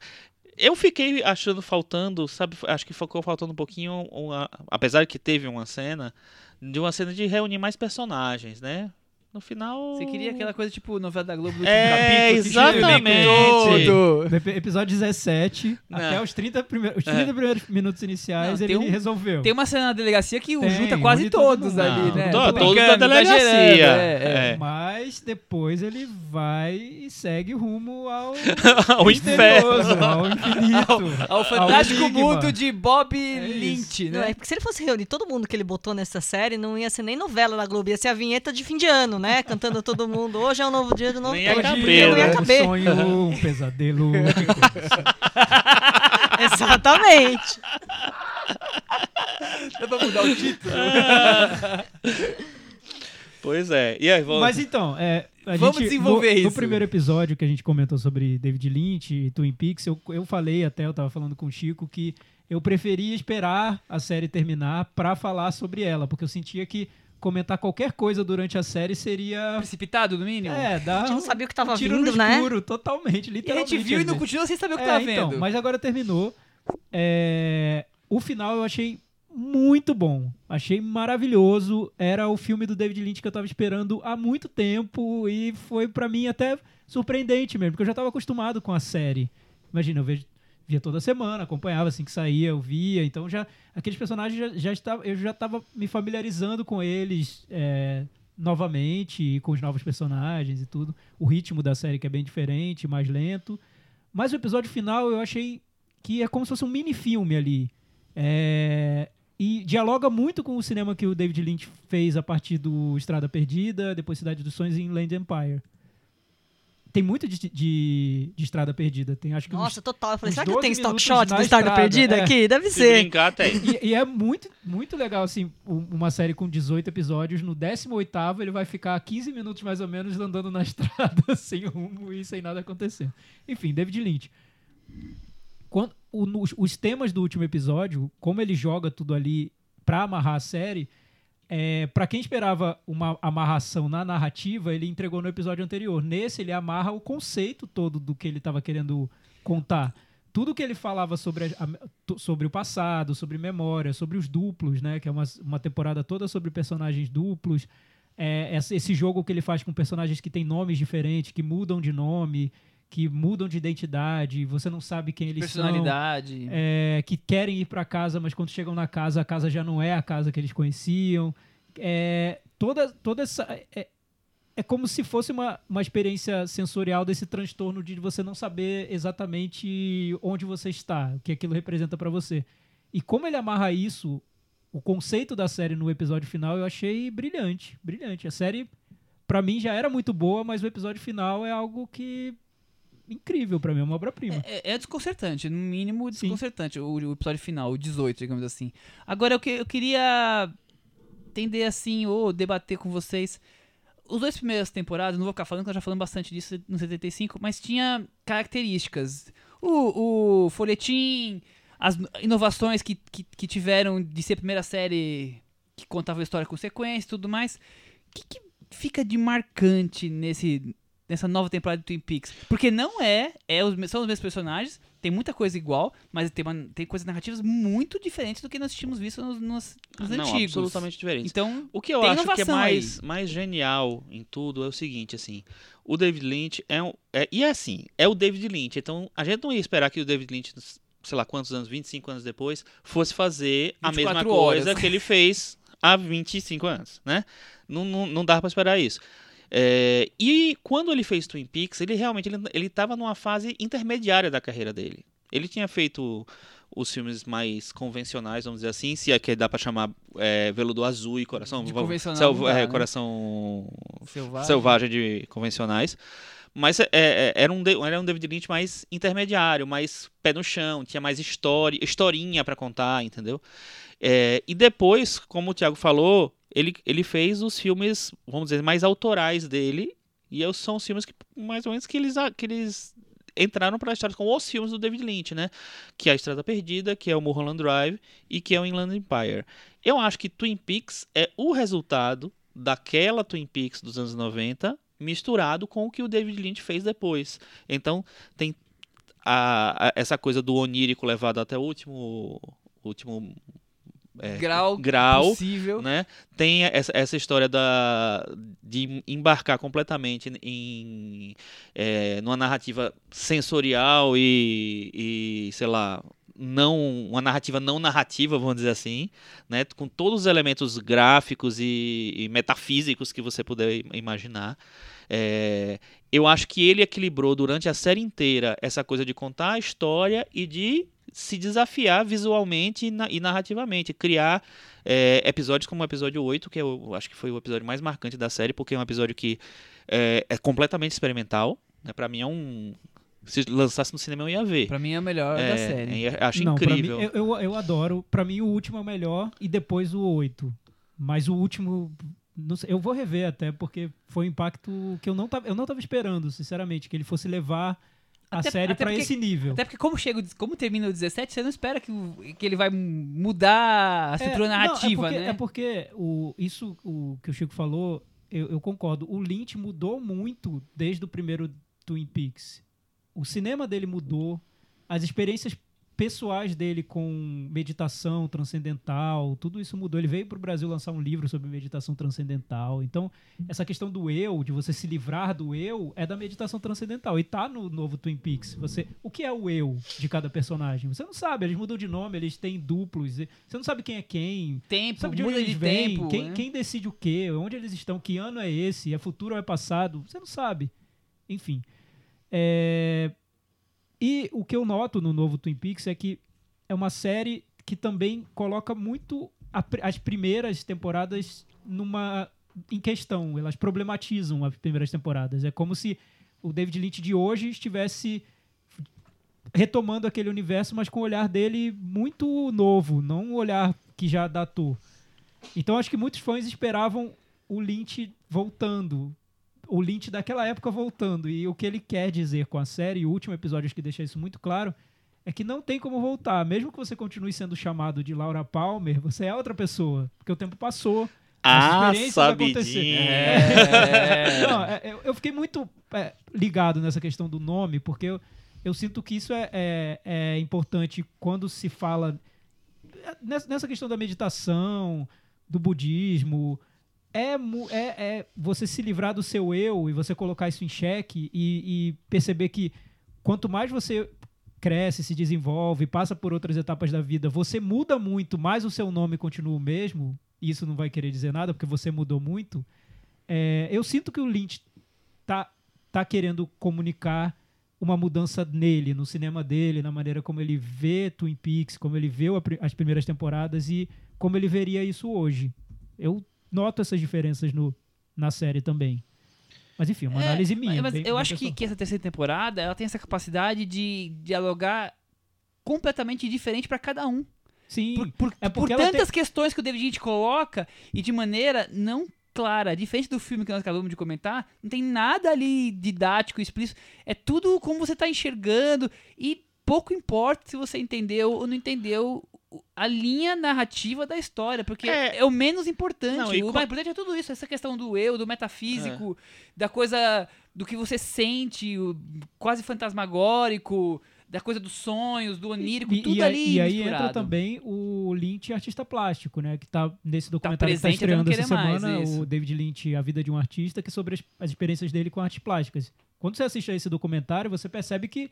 Eu fiquei achando faltando, sabe, acho que ficou faltando um pouquinho, uma- apesar de que teve uma cena, de uma cena de reunir mais personagens, né? No final... Você queria aquela coisa tipo novela da Globo do É, último capítulo, que tinha o elenco exatamente. todo. Episódio 17, Não. até os 30, prime- os 30 É. primeiros minutos iniciais, Não, ele um- resolveu. Tem uma cena na delegacia que o Tem, junta quase todo todos mundo. ali, Não, né? to- Tô todos da brincando, delegacia. é, é. É. Mas depois ele vai e segue rumo ao o inferno. ao infinito. Ao fantástico enigma. mundo de Bob É Lynch, Não, né? é porque se ele fosse reunir todo mundo que ele botou nessa série, não ia ser nem novela da Globo, ia ser a vinheta de fim de ano, né? Cantando todo mundo. Hoje é um novo dia de novo tempo. Não ia né? caber. Um sonho, um pesadelo. Exatamente. Dá pra mudar o título? Pois é. E aí, vou... Mas então, é, a Vamos gente, desenvolver no, isso. No primeiro episódio que a gente comentou sobre David Lynch e Twin Peaks, eu, eu falei até, eu tava falando com o Chico, que eu preferia esperar a série terminar pra falar sobre ela, porque eu sentia que comentar qualquer coisa durante a série seria... Precipitado, no mínimo? É, dar A gente não sabia o que tava um tiro vindo, no né? escuro, totalmente, E a literalmente. gente viu e não continua sem saber o que É, tá então, vendo. mas agora terminou. É, O final eu achei muito bom. Achei maravilhoso. Era o filme do David Lynch que eu tava esperando há muito tempo e foi pra mim até surpreendente mesmo, porque eu já tava acostumado com a série. Imagina, eu vejo, via toda semana, acompanhava assim que saía, eu via. Então já aqueles personagens já, já estava, eu já tava me familiarizando com eles é, novamente, com os novos personagens e tudo. O ritmo da série que é bem diferente, mais lento. Mas o episódio final eu achei que é como se fosse um mini filme ali. É, e dialoga muito com o cinema que o David Lynch fez a partir do Estrada Perdida, depois Cidade dos Sonhos e Land Empire. Tem muito de, de, de Estrada Perdida. Tem acho que uns- Nossa, total. Eu falei, uns será que tem 12 stock shot do Estrada estrada, Perdida é. aqui? Deve Se ser. brincar, tem. E, e é muito, muito legal, assim, um- uma série com 18 episódios. No 18 ele vai ficar 15 minutos mais ou menos andando na estrada sem rumo e sem nada acontecendo. Enfim, David Lynch. Quando, o- nos- os temas do último episódio, como ele joga tudo ali pra amarrar a série, é, para quem esperava uma amarração na narrativa, ele entregou no episódio anterior. Nesse, ele amarra o conceito todo do que ele estava querendo contar. Tudo que ele falava sobre, a- sobre o passado, sobre memória, sobre os duplos, né? Que é uma, uma temporada toda sobre personagens duplos. É, esse jogo que ele faz com personagens que têm nomes diferentes, que mudam de nome, que mudam de identidade, você não sabe quem eles são Personalidade. é, que querem ir para casa, mas quando chegam na casa, a casa já não é a casa que eles conheciam. É, toda, toda essa. É, é como se fosse uma, uma experiência sensorial desse transtorno de você não saber exatamente onde você está, o que aquilo representa para você. E como ele amarra isso, o conceito da série no episódio final, eu achei brilhante. Brilhante. A série, para mim, já era muito boa, mas o episódio final é algo que. Incrível para mim, é uma obra-prima. É, é desconcertante, no mínimo desconcertante, o, o episódio final, o 18, digamos assim. Agora, eu, que, eu queria entender assim, ou debater com vocês. Os dois primeiras temporadas, não vou ficar falando, que nós já falamos bastante disso no 75, mas tinha características. O, o folhetim, as inovações que, que, que tiveram de ser a primeira série que contava a história com sequência e tudo mais. O que, que fica de marcante nesse, nessa nova temporada de Twin Peaks? Porque não é, é os, são os mesmos personagens, tem muita coisa igual, mas tem, uma- tem coisas narrativas muito diferentes do que nós tínhamos visto nos, nos, nos Não, antigos. absolutamente diferente. Então, O que eu acho que é mais, mais genial em tudo é o seguinte, assim, o David Lynch é um. É, e é assim, é o David Lynch. Então, a gente não ia esperar que o David Lynch, sei lá quantos anos, 25 anos depois, fosse fazer a mesma 24 coisa horas. que ele fez há 25 anos, né? Não, não, não dá pra esperar isso. É, e quando ele fez Twin Peaks, ele realmente ele, ele tava numa fase intermediária da carreira dele. Ele tinha feito os filmes mais convencionais, vamos dizer assim, se é que dá pra chamar é, Veludo Azul e Coração, De Selva- dá, é, né? Coração selvagem. Selvagem de convencionais. Mas é, é, era, um, era um David Lynch mais intermediário, mais pé no chão, tinha mais história, historinha para contar, entendeu? É, e depois, como o Thiago falou, ele, ele fez os filmes, vamos dizer, mais autorais dele. E são os filmes que, mais ou menos, que eles, que eles entraram para a história com os filmes do David Lynch, né? Que é A Estrada Perdida, que é o Mulholland Drive e que é o Inland Empire. Eu acho que Twin Peaks é o resultado daquela Twin Peaks dos anos 90 misturado com o que o David Lynch fez depois. Então tem a, a, essa coisa do onírico levado até o último último é, grau, grau possível. né? Tem essa, essa história da, de embarcar completamente em é, numa narrativa sensorial e, e, sei lá, não uma narrativa não narrativa, vamos dizer assim, né? Com todos os elementos gráficos e, e metafísicos que você puder imaginar. É, eu acho que ele equilibrou durante a série inteira essa coisa de contar a história e de se desafiar visualmente e, na, narrativamente, criar é, episódios como o episódio 8, que eu acho que foi o episódio mais marcante da série, porque é um episódio que é, é completamente experimental. Né? Para mim é um. Se lançasse no cinema eu ia ver. Pra mim é o melhor é, da série. É, acho Não, incrível. Mim, eu, eu, eu adoro. Pra mim o último é o melhor e depois o 8. Mas o último Sei, eu vou rever até, porque foi um impacto que eu não tava, eu não tava esperando, sinceramente, que ele fosse levar a até, série para esse nível. Até porque como chega, como termina o 17, você não espera que, que ele vai mudar a é, estrutura é, narrativa, não, é porque, né? É porque o, isso o que o Chico falou, eu, eu, concordo. O Lynch mudou muito desde o primeiro Twin Peaks. O cinema dele mudou, as experiências pessoais dele com meditação transcendental, tudo isso mudou. Ele veio para o Brasil lançar um livro sobre meditação transcendental. Então, essa questão do eu, de você se livrar do eu, é da meditação transcendental. E tá no novo Twin Peaks. Você, o que é o eu de cada personagem? Você não sabe, eles mudam de nome, eles têm duplos. Você não sabe quem é quem. Tempo, sabe de onde eles vêm, tempo, quem, né? quem decide o quê, onde eles estão, que ano é esse, é futuro ou é passado. Você não sabe. Enfim. É, e o que eu noto no novo Twin Peaks é que é uma série que também coloca muito a, as primeiras temporadas numa em questão, elas problematizam as primeiras temporadas. É como se o David Lynch de hoje estivesse retomando aquele universo, mas com o olhar dele muito novo, não um olhar que já datou. Então acho que muitos fãs esperavam o Lynch voltando o Lynch daquela época voltando. E o que ele quer dizer com a série, e o último episódio acho que deixa isso muito claro, é que não tem como voltar. Mesmo que você continue sendo chamado de Laura Palmer, você é outra pessoa. Porque o tempo passou. Ah, sabidinho. É. não, é, eu fiquei muito é, ligado nessa questão do nome, porque eu, eu sinto que isso é, é, é importante quando se fala é, nessa questão da meditação, do budismo, é, é, é você se livrar do seu eu e você colocar isso em xeque e, e perceber que quanto mais você cresce, se desenvolve, passa por outras etapas da vida, você muda muito, mas o seu nome continua o mesmo, isso não vai querer dizer nada, porque você mudou muito. É, eu sinto que o Lynch tá, tá querendo comunicar uma mudança nele, no cinema dele, na maneira como ele vê Twin Peaks, como ele vê as primeiras temporadas e como ele veria isso hoje. Eu noto essas diferenças no, na série também. Mas enfim, uma é, análise minha. Mas bem, eu acho que, que, essa terceira temporada ela tem essa capacidade de dialogar completamente diferente para cada um. Sim. Por, por, é por tantas tem... questões que o David Lynch coloca e de maneira não clara. Diferente do filme que nós acabamos de comentar, não tem nada ali didático, explícito. É tudo como você está enxergando e pouco importa se você entendeu ou não entendeu a linha narrativa da história, porque é, é o menos importante. Não, o mais importante é tudo isso, essa questão do eu, do metafísico, é. da coisa do que você sente, o quase fantasmagórico, da coisa dos sonhos, do onírico, e, tudo e, ali E aí misturado. entra também o Lynch artista plástico, né? Que tá nesse documentário tá presente, que tá estreando essa semana, mais, o David Lynch, A Vida de um Artista, que é sobre as, as experiências dele com artes plásticas. Quando você assiste a esse documentário, você percebe que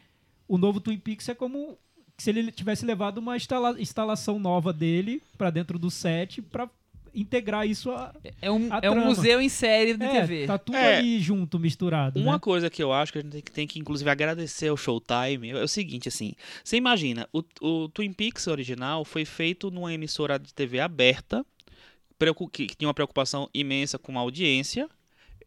o novo Twin Peaks é como se ele tivesse levado uma instala instalação nova dele para dentro do set para integrar isso a é um é um museu em série de é, TV tá tudo é, ali junto misturado uma né? coisa que eu acho que a gente tem que, tem que inclusive agradecer ao Showtime é o seguinte assim você imagina o, o Twin Peaks original foi feito numa emissora de TV aberta que tinha uma preocupação imensa com a audiência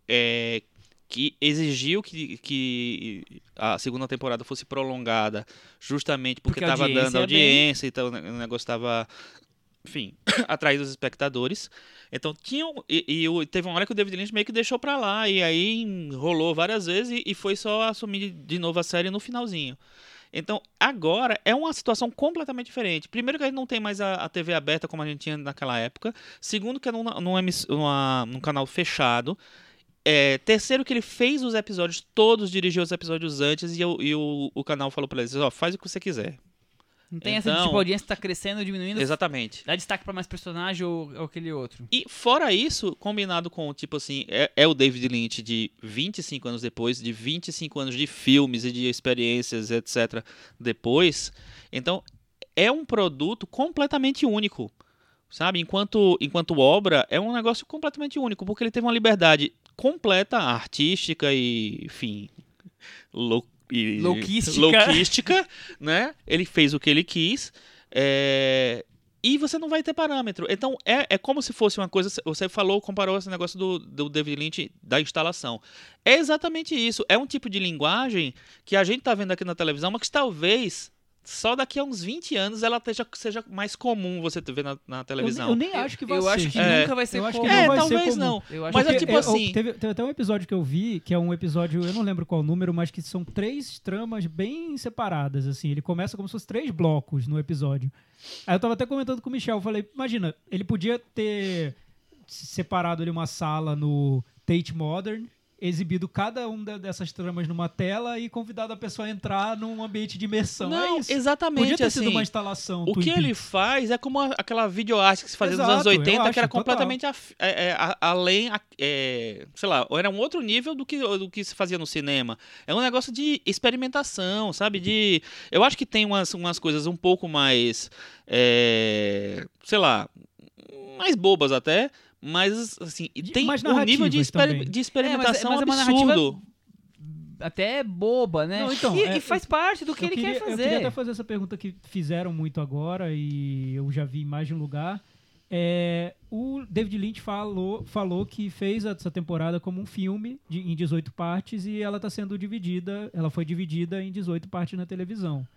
é, que exigiu que, que a segunda temporada fosse prolongada justamente porque estava dando audiência é bem- então o negócio estava, enfim, atraindo os espectadores. Então tinham. E, e teve uma hora que o David Lynch meio que deixou pra lá, e aí rolou várias vezes e, e foi só assumir de novo a série no finalzinho. Então, agora é uma situação completamente diferente. Primeiro que a gente não tem mais a, a TV aberta como a gente tinha naquela época. Segundo que é emiss- numa- num canal fechado. É, terceiro que ele fez os episódios todos, dirigiu os episódios antes e, o- e o, o canal falou pra eles, ó, faz o que você quiser. Não tem essa de Então- tipo, a audiência tá crescendo, diminuindo. Exatamente. Dá destaque pra mais personagem ou, ou aquele outro. E fora isso, combinado com, tipo assim, é, é o David Lynch de 25 anos depois, de 25 anos de filmes e de experiências, etc. depois. Então, é um produto completamente único. Sabe? Enquanto, enquanto obra, é um negócio completamente único, porque ele teve uma liberdade completa, artística e, enfim, lou e- Louquística. louquística, né? Ele fez o que ele quis. é, E você não vai ter parâmetro. Então, é, é como se fosse uma coisa. Você falou, comparou esse negócio do, do David Lynch da instalação. É exatamente isso. É um tipo de linguagem que a gente tá vendo aqui na televisão, mas que talvez só daqui a uns 20 anos ela esteja, seja mais comum você ver na, na Eu, televisão. eu nem acho que vai eu ser. acho que É. nunca vai ser Eu acho que comum. é, vai ser talvez comum. não. Eu acho Mas é Porque, tipo eu- assim. Teve, teve até um episódio que eu vi, que é um episódio, eu não lembro qual número, mas que são três tramas bem separadas, assim. Ele começa como se fosse três blocos no episódio. Aí eu tava até comentando com o Michel, eu falei, imagina, ele podia ter separado ali uma sala no Tate Modern, exibido cada uma dessas tramas numa tela e convidado a pessoa a entrar num ambiente de imersão. não, é isso. exatamente Podia ter assim. sido uma instalação. O que ele faz é como a- aquela videoarte que se fazia nos Exato, anos eu 80, acho, que era completamente af- é, é, a- além, a- é, sei lá, era um outro nível do que, do que se fazia no cinema. É um negócio de experimentação, sabe? De, eu acho que tem umas, umas coisas um pouco mais, é, sei lá, mais bobas até, mas assim, tem mais um nível de, exper- de experimentação mas é uma narrativa absurdo. Até boba, né? Não, então, e, é, e faz parte do que ele queria, quer Eu queria fazer. até fazer essa pergunta que fizeram muito agora e eu já vi em mais de um lugar. É, o David Lynch falou, falou que fez essa temporada como um filme de- em 18 partes e ela está sendo dividida, ela foi dividida em 18 partes na televisão.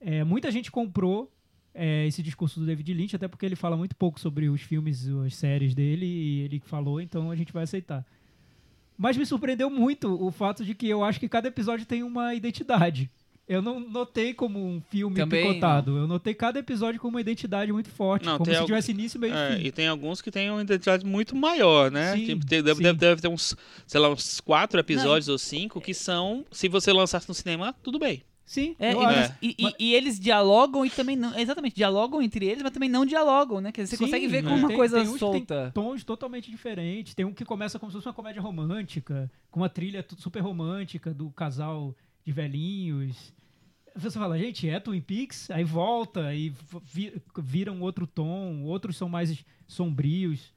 É, muita gente comprou é, esse discurso do David Lynch, até porque ele fala muito pouco sobre os filmes, as séries dele, e ele falou, então a gente vai aceitar. Mas me surpreendeu muito o fato de que eu acho que cada episódio tem uma identidade. Eu não notei como um filme Também picotado. Eu notei cada episódio com uma identidade muito forte. Não, como tem se algo- tivesse início, meio e É, fim. e tem alguns que têm uma identidade muito maior, né? Sim, Tipo, tem- deve, deve- deve ter uns, sei lá, uns quatro episódios ou cinco que são, se você lançasse no cinema, tudo bem. Sim, É, eu e, mas- e- eles dialogam e também não. Exatamente, dialogam entre eles, mas também não dialogam, né? Quer dizer, você Sim, consegue ver é. como uma Tem- coisa tem que tem solta. tons totalmente diferentes. Tem um que começa como se fosse uma comédia romântica, com uma trilha super romântica do casal de velhinhos. Você fala, gente, é Twin Peaks? Aí volta e vira um outro tom, outros são mais sombrios.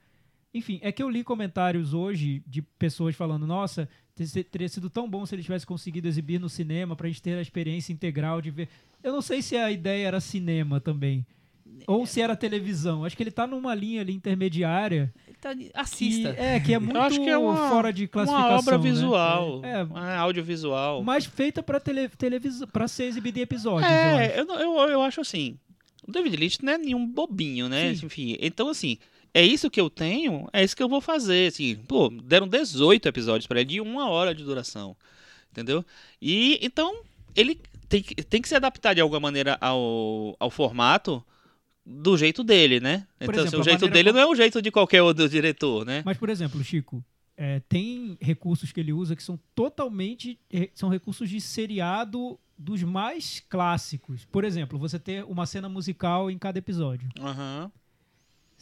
Enfim, é que eu li comentários hoje de pessoas falando, nossa, te- teria sido tão bom se ele tivesse conseguido exibir no cinema pra gente ter a experiência integral de ver. Eu não sei se a ideia era cinema também. Ou se era televisão. Acho que ele tá numa linha ali intermediária. Então, Que, assista. é, que é muito acho que é uma- fora de classificação. Uma obra né? visual, É. uma audiovisual. Mas feita pra tele, televisão, pra ser exibida em episódios. eu acho. É, eu, não- eu, eu acho assim. O David Lynch não é nenhum bobinho, né? Sim. Enfim, então assim, é isso que eu tenho, é isso que eu vou fazer. Assim, pô, deram 18 episódios pra ele de uma hora de duração. Entendeu? E então, ele tem, que- tem que se adaptar de alguma maneira ao, ao formato do jeito dele, né? Por então, assim, exemplo, o jeito dele como- não é o jeito de qualquer outro diretor, né? Mas, por exemplo, Chico, é, tem recursos que ele usa que são totalmente. eh, são recursos de seriado dos mais clássicos. Por exemplo, você ter uma cena musical em cada episódio. Aham.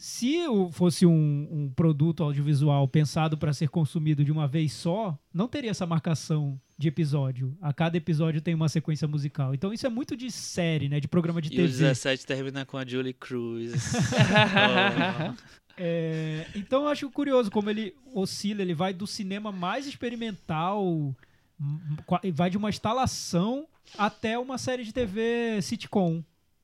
Se o- fosse um, um produto audiovisual pensado para ser consumido de uma vez só, não teria essa marcação de episódio. A cada episódio tem uma sequência musical. Então isso é muito de série, né? De programa de E o TV. 17 termina com a Julie Cruz. Oh. É, então eu acho curioso como ele oscila, ele vai do cinema mais experimental, vai de uma instalação até uma série de TV sitcom.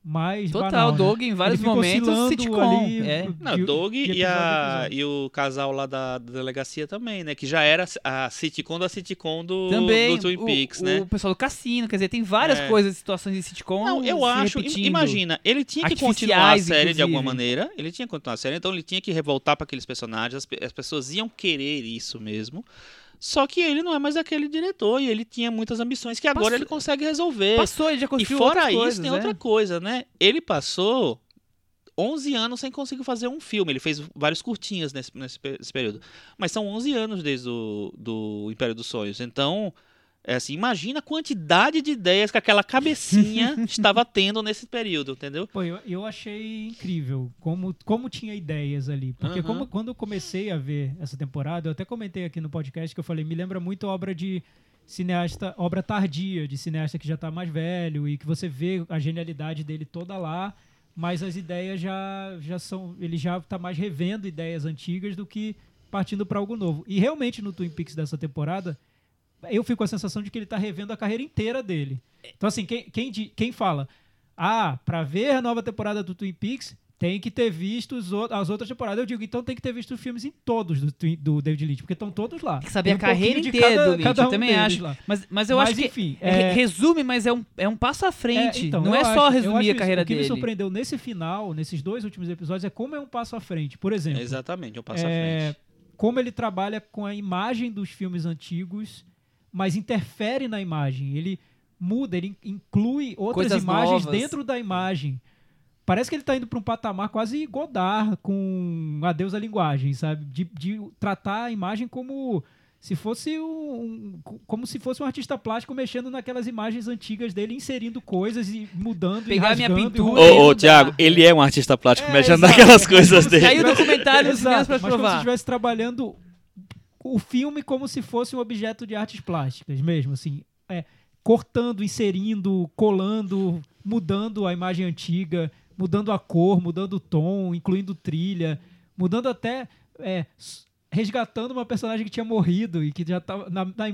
Mais Total, banal, né? Doug em vários momentos sitcom. ali, é. Não, de- Doug de e, a e o casal lá da, da delegacia também, né? Que já era a sitcom da sitcom do, Também do Twin o, Peaks, o né? pessoal do cassino, quer dizer, tem várias É. coisas, situações de sitcom Não, eu se acho. repetindo. Imagina, ele tinha que continuar a série de alguma inclusive. maneira. Ele tinha que continuar a série, então ele tinha que revoltar para aqueles personagens. As, as pessoas iam querer isso mesmo. Só que ele não é mais aquele diretor e ele tinha muitas ambições que agora Passou- ele consegue resolver. Passou, ele já E construiu fora outras isso, coisas, tem é. outra coisa, né? Ele passou 11 anos sem conseguir fazer um filme. Ele fez vários curtinhas nesse, nesse, nesse período. Mas são 11 anos desde o do Império dos Sonhos. Então, é assim, imagina a quantidade de ideias que aquela cabecinha estava tendo nesse período, entendeu? Pô, eu, eu achei incrível como, como tinha ideias ali. Porque Aham. como, quando eu comecei a ver essa temporada, eu até comentei aqui no podcast que eu falei, me lembra muito obra de cineasta, obra tardia, de cineasta que já tá mais velho e que você vê a genialidade dele toda lá, mas as ideias já, já são. Ele já tá mais revendo ideias antigas do que partindo para algo novo. E realmente no Twin Peaks dessa temporada, eu fico com a sensação de que ele tá revendo a carreira inteira dele. Então, assim, quem, quem, quem fala, ah, pra ver a nova temporada do Twin Peaks, tem que ter visto as outras temporadas. Eu digo, então tem que ter visto os filmes em todos do, do David Lynch, porque estão todos lá. Tem que saber Tem a um carreira pouquinho de inteira cada- do Lynch, cada eu um também acho. lá. Mas, mas eu Mas, acho que enfim, é, é- resume, mas é um, é um passo à frente. É, então, não é acho- só resumir a carreira O que dele. me surpreendeu nesse final, nesses dois últimos episódios, é como é um passo à frente. Por exemplo, Exatamente, um passo à é, frente. como ele trabalha com a imagem dos filmes antigos, mas interfere na imagem. Ele muda, ele in- inclui outras Coisas imagens novas. dentro da imagem. Parece que ele está indo para um patamar quase Godard com Adeus à Linguagem, sabe? De, de tratar a imagem como se fosse um, um- como se fosse um artista plástico mexendo naquelas imagens antigas dele, inserindo coisas e mudando Pegar e minha pintura Ô, ô. Thiago, ele o filme como se fosse um objeto de artes plásticas mesmo, assim, é, cortando, inserindo, colando, mudando a imagem antiga, mudando a cor, mudando o tom, incluindo trilha, mudando até é, resgatando uma personagem que tinha morrido e que já estava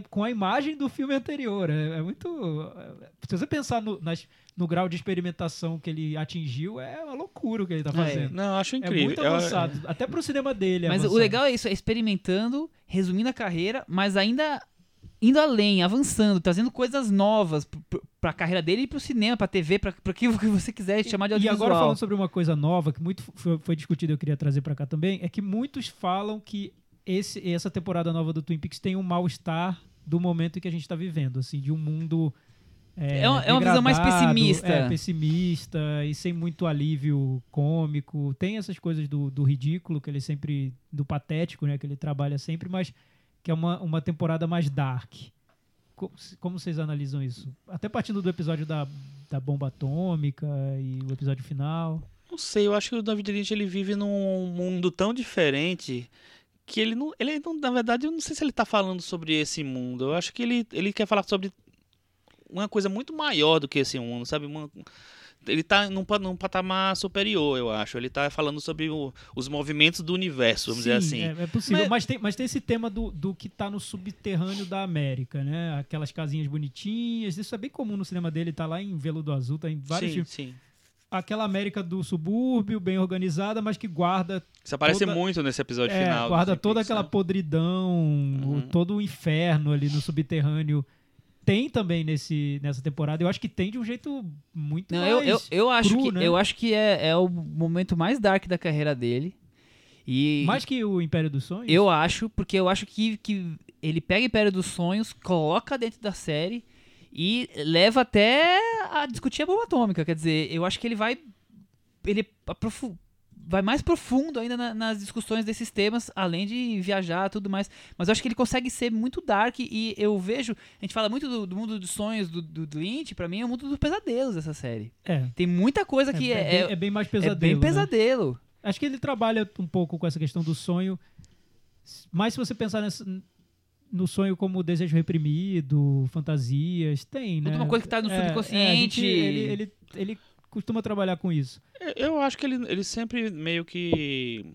com a imagem do filme anterior. É, é muito. é, se você pensar no, nas- no grau de experimentação que ele atingiu, é uma loucura o que ele está É. fazendo. Não, eu acho É incrível. muito Eu- avançado. Até pro cinema dele. é Mas o avançado. legal é isso, é experimentando, resumindo a carreira, mas ainda indo além, avançando, trazendo coisas novas pro- pra carreira dele e pro cinema, pra TV, pra, pra que você quiser chamar de E audiovisual. agora falando sobre uma coisa nova que muito foi, foi discutido, eu queria trazer pra cá também, é que muitos falam que esse, essa temporada nova do Twin Peaks tem um mal-estar do momento em que a gente tá vivendo, assim, de um mundo é, É uma- é uma visão mais pessimista. É, pessimista e sem muito alívio cômico. Tem essas coisas do, do ridículo, que ele sempre. do patético, né? Que ele trabalha sempre, mas que é uma, uma temporada mais dark. Co- Como vocês analisam isso? Até partindo do episódio da, da bomba atômica e o episódio final. Não sei, eu acho que o David Lynch ele vive num mundo tão diferente que ele não, ele não, na verdade, eu não sei se ele tá falando sobre esse mundo. Eu acho que ele, ele quer falar sobre uma coisa muito maior do que esse mundo, sabe? Uma- ele tá num, num patamar superior, eu acho. Ele tá falando sobre o- os movimentos do universo, vamos dizer Sim, assim. É, é possível, Mas- mas, tem, mas tem esse tema do, do que tá no subterrâneo da América, né? Aquelas casinhas bonitinhas. Isso é bem comum no cinema dele, tá lá em Veludo Azul, tá em vários sim, filmes. sim. Aquela América do subúrbio, bem organizada, mas que guarda Isso aparece Toda- muito nesse episódio É, final. guarda toda Peaks, aquela né? podridão, o- Uhum. todo o inferno ali no subterrâneo. Tem também nesse, nessa temporada. Eu acho que tem de um jeito muito Não, mais eu, eu, eu acho cru, que, né? eu acho que é, é o momento mais dark da carreira dele. E Mais que o Império dos Sonhos. eu acho, porque eu acho que, que ele pega Império dos Sonhos, coloca dentro da série e leva até a discutir a bomba atômica. Quer dizer, eu acho que ele vai. Ele vai mais profundo ainda na- nas discussões desses temas, além de viajar e tudo mais. Mas eu acho que ele consegue ser muito dark e eu vejo. A gente fala muito do, do mundo dos sonhos do, do, Lynch, pra mim é o mundo dos pesadelos essa série. É. Tem muita coisa É, que é é, bem, é- é bem mais é pesadelo. bem né? pesadelo. Acho que ele trabalha um pouco com essa questão do sonho. Mas se você pensar nessa- no sonho como desejo reprimido, fantasias, tem, né? Muito uma coisa que tá no É, é, subconsciente. gente- ele, ele, ele costuma trabalhar com isso. Eu acho que ele, ele sempre meio que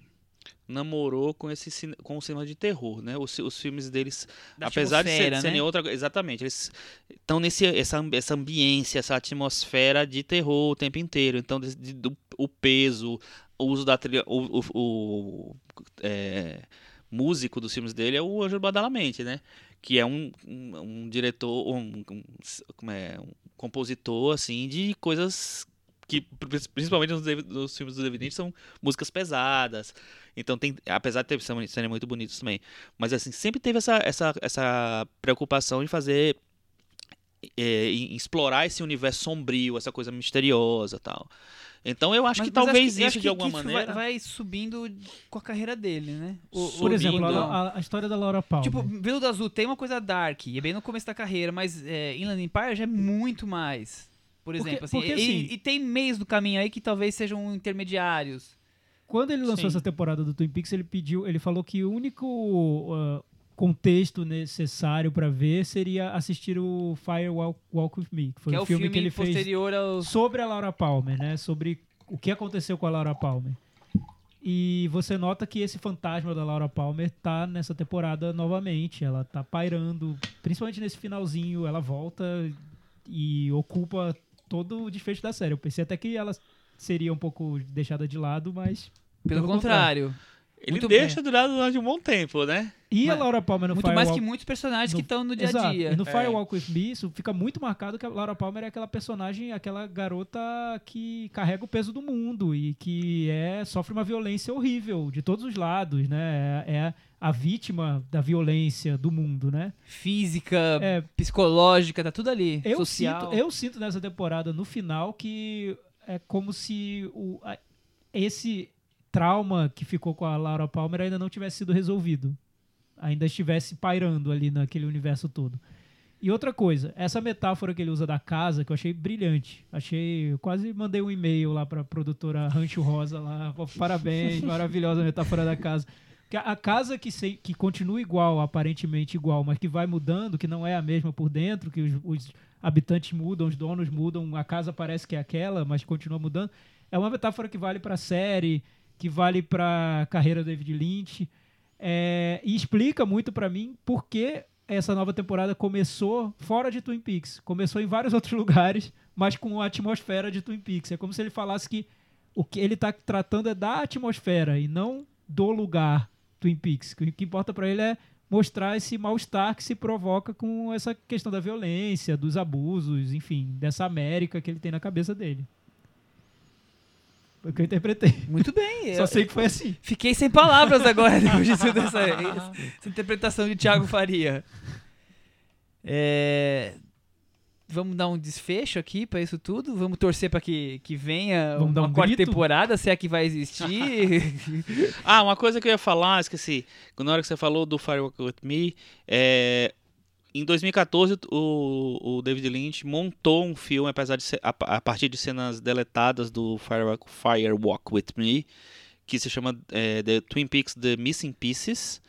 namorou com esse com o cinema de terror, né? Os, os filmes deles, Da apesar de ser, atmosfera, serem né? outra, exatamente, eles estão nesse essa essa ambiência, essa atmosfera de terror o tempo inteiro. Então, des- de- do, o peso, o uso da trilha, o, o, o, é, músico dos filmes dele é o Ângelo Badalamenti, né? Que é um, um, um diretor, um, um- é, um compositor assim de coisas que pri- principalmente nos, nos filmes do David Lynch são músicas pesadas. Então tem, apesar de ter, serem muito bonitos também, mas assim sempre teve essa, essa, essa preocupação em fazer é, em explorar esse universo sombrio, essa coisa misteriosa, tal. Então eu acho Mas- que mas talvez acho isso que- de alguma isso maneira vai, vai subindo com a carreira dele, né? O- Por exemplo, a, a- história da Laura Palmer. Tipo, Veludo Azul tem uma coisa dark, e é bem no começo da carreira, mas é, Inland Empire já é muito mais. Por Porque- exemplo, assim, porque, e, assim- e tem meios do caminho aí que talvez sejam intermediários. Quando ele lançou Sim. essa temporada do Twin Peaks, ele pediu, ele falou que o único ah, contexto necessário pra ver seria assistir o Fire Walk, Walk with Me, que foi que é o filme, filme, que ele fez posterior aos. sobre a Laura Palmer, né? Sobre o que aconteceu com a Laura Palmer. E você nota que esse fantasma da Laura Palmer tá nessa temporada novamente. Ela tá pairando, principalmente nesse finalzinho. Ela volta e ocupa todo o desfecho da série. Eu pensei até que ela seria um pouco deixada de lado, mas. Pelo, pelo contrário. Ele muito deixa durar durante um bom tempo, né? E a Mas- Laura Palmer no Muito Firewalk... mais que muitos personagens no- que estão no dia a dia. E no É. Firewalk With Me, isso fica muito marcado que a Laura Palmer é aquela personagem, aquela garota que carrega o peso do mundo e que é sofre uma violência horrível de todos os lados, né? É, é a vítima da violência do mundo, né? Física, É, psicológica, tá tudo ali. eu social. sinto, eu sinto nessa temporada no final que é como se o, a- esse trauma que ficou com a Laura Palmer ainda não tivesse sido resolvido. Ainda estivesse pairando ali naquele universo todo. E outra coisa, essa metáfora que ele usa da casa, que eu achei brilhante. Achei, eu quase mandei um e-mail lá pra produtora Rancho Rosa lá, parabéns, maravilhosa metáfora da casa. Que a- a casa que, se- que continua igual, aparentemente igual, mas que vai mudando, que não é a mesma por dentro, que os, os habitantes mudam, os donos mudam, a casa parece que é aquela, mas continua mudando. É uma metáfora que vale pra série, que vale pra carreira do David Lynch. É, e explica muito pra mim por que essa nova temporada começou fora de Twin Peaks. Começou em vários outros lugares, mas com a atmosfera de Twin Peaks. É como se ele falasse que o que ele tá tratando é da atmosfera e não do lugar Twin Peaks. O que importa pra ele é mostrar esse mal-estar que se provoca com essa questão da violência, dos abusos, enfim, dessa América que ele tem na cabeça dele. Foi o que eu interpretei. Muito bem. Só eu- sei que foi assim. Fiquei sem palavras agora depois de toda essa, interpretação de Thiago Faria. É, Vamos dar um desfecho aqui pra isso tudo? Vamos torcer pra que, que venha Vamos uma um quarta grito? temporada, se é que vai existir. Ah, uma coisa que eu ia falar, esqueci. Na hora que você falou do Firewalk With Me, é, em 2014 o, o David Lynch montou um filme, apesar de ser, a, a partir de cenas deletadas do Firewalk, Firewalk With Me, que se chama é, The Twin Peaks The Missing Pieces.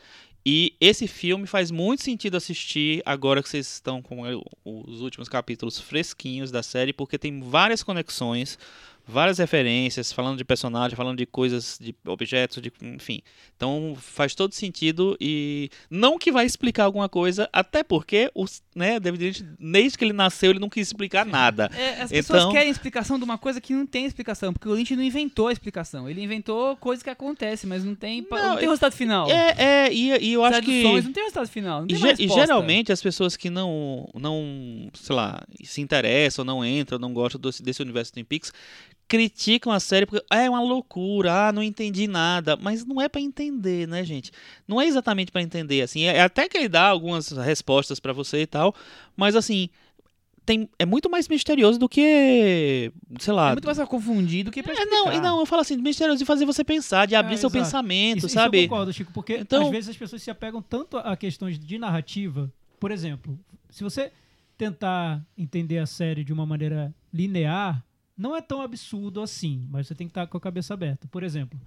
E esse filme faz muito sentido assistir agora que vocês estão com o- os últimos capítulos fresquinhos da série, porque tem várias conexões, várias referências, falando de personagem, falando de coisas, de objetos, de, enfim. Então faz todo sentido e não que vai explicar alguma coisa, até porque o né, David Lynch, desde que ele nasceu, ele não quis explicar nada. É, as pessoas Então- querem explicação de uma coisa que não tem explicação, porque o Lynch não inventou a explicação. Ele inventou coisas que acontecem, mas não tem, Não, não tem resultado final. É, é e, e eu acho que não tem resultado final. E, tem e resposta. geralmente as pessoas que não, não, sei lá, se interessam, não entram, não gostam desse, desse universo Twin Peaks, criticam a série porque "Ah, é uma loucura, ah, não entendi nada, mas não é pra entender, né, gente? Não é exatamente pra entender, assim, é, é até que ele dá algumas respostas pra você e tal, mas assim, tem, é muito mais misterioso do que, sei lá, É muito mais pra confundir do que pra é, explicar. não, e não, eu falo assim, misterioso de fazer você pensar, de abrir É, seu exato. pensamento, Isso, isso sabe? eu concordo, Chico, porque Então- às vezes as pessoas se apegam tanto a questões de narrativa. Por exemplo, se você tentar entender a série de uma maneira linear, não é tão absurdo assim, mas você tem que estar com a cabeça aberta. Por exemplo,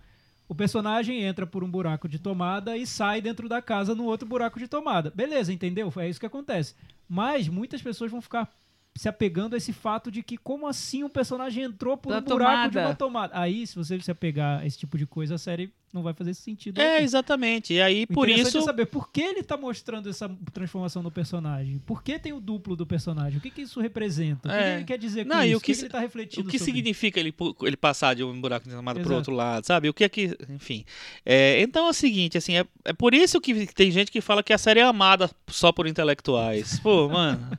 o personagem entra por um buraco de tomada e sai dentro da casa no outro buraco de tomada. Beleza, entendeu? É isso que acontece. Mas muitas pessoas vão ficar se apegando a esse fato de que como assim um personagem entrou por Da um buraco de uma tomada. Aí, se você se apegar a esse tipo de coisa, a série não vai fazer sentido. É, aqui. exatamente. E aí, O por interessante isso. é saber por que ele tá mostrando essa transformação no personagem. Por que tem o duplo do personagem? O que, que isso representa? O que, É. que ele quer dizer com Não, e isso? o que ele tá refletindo O que sobre? significa ele, ele passar de um buraco de tomada pro outro lado, sabe? O que é que. Enfim. É, então é o seguinte, assim, é, é por isso que tem gente que fala que a série é amada só por intelectuais. Pô, mano.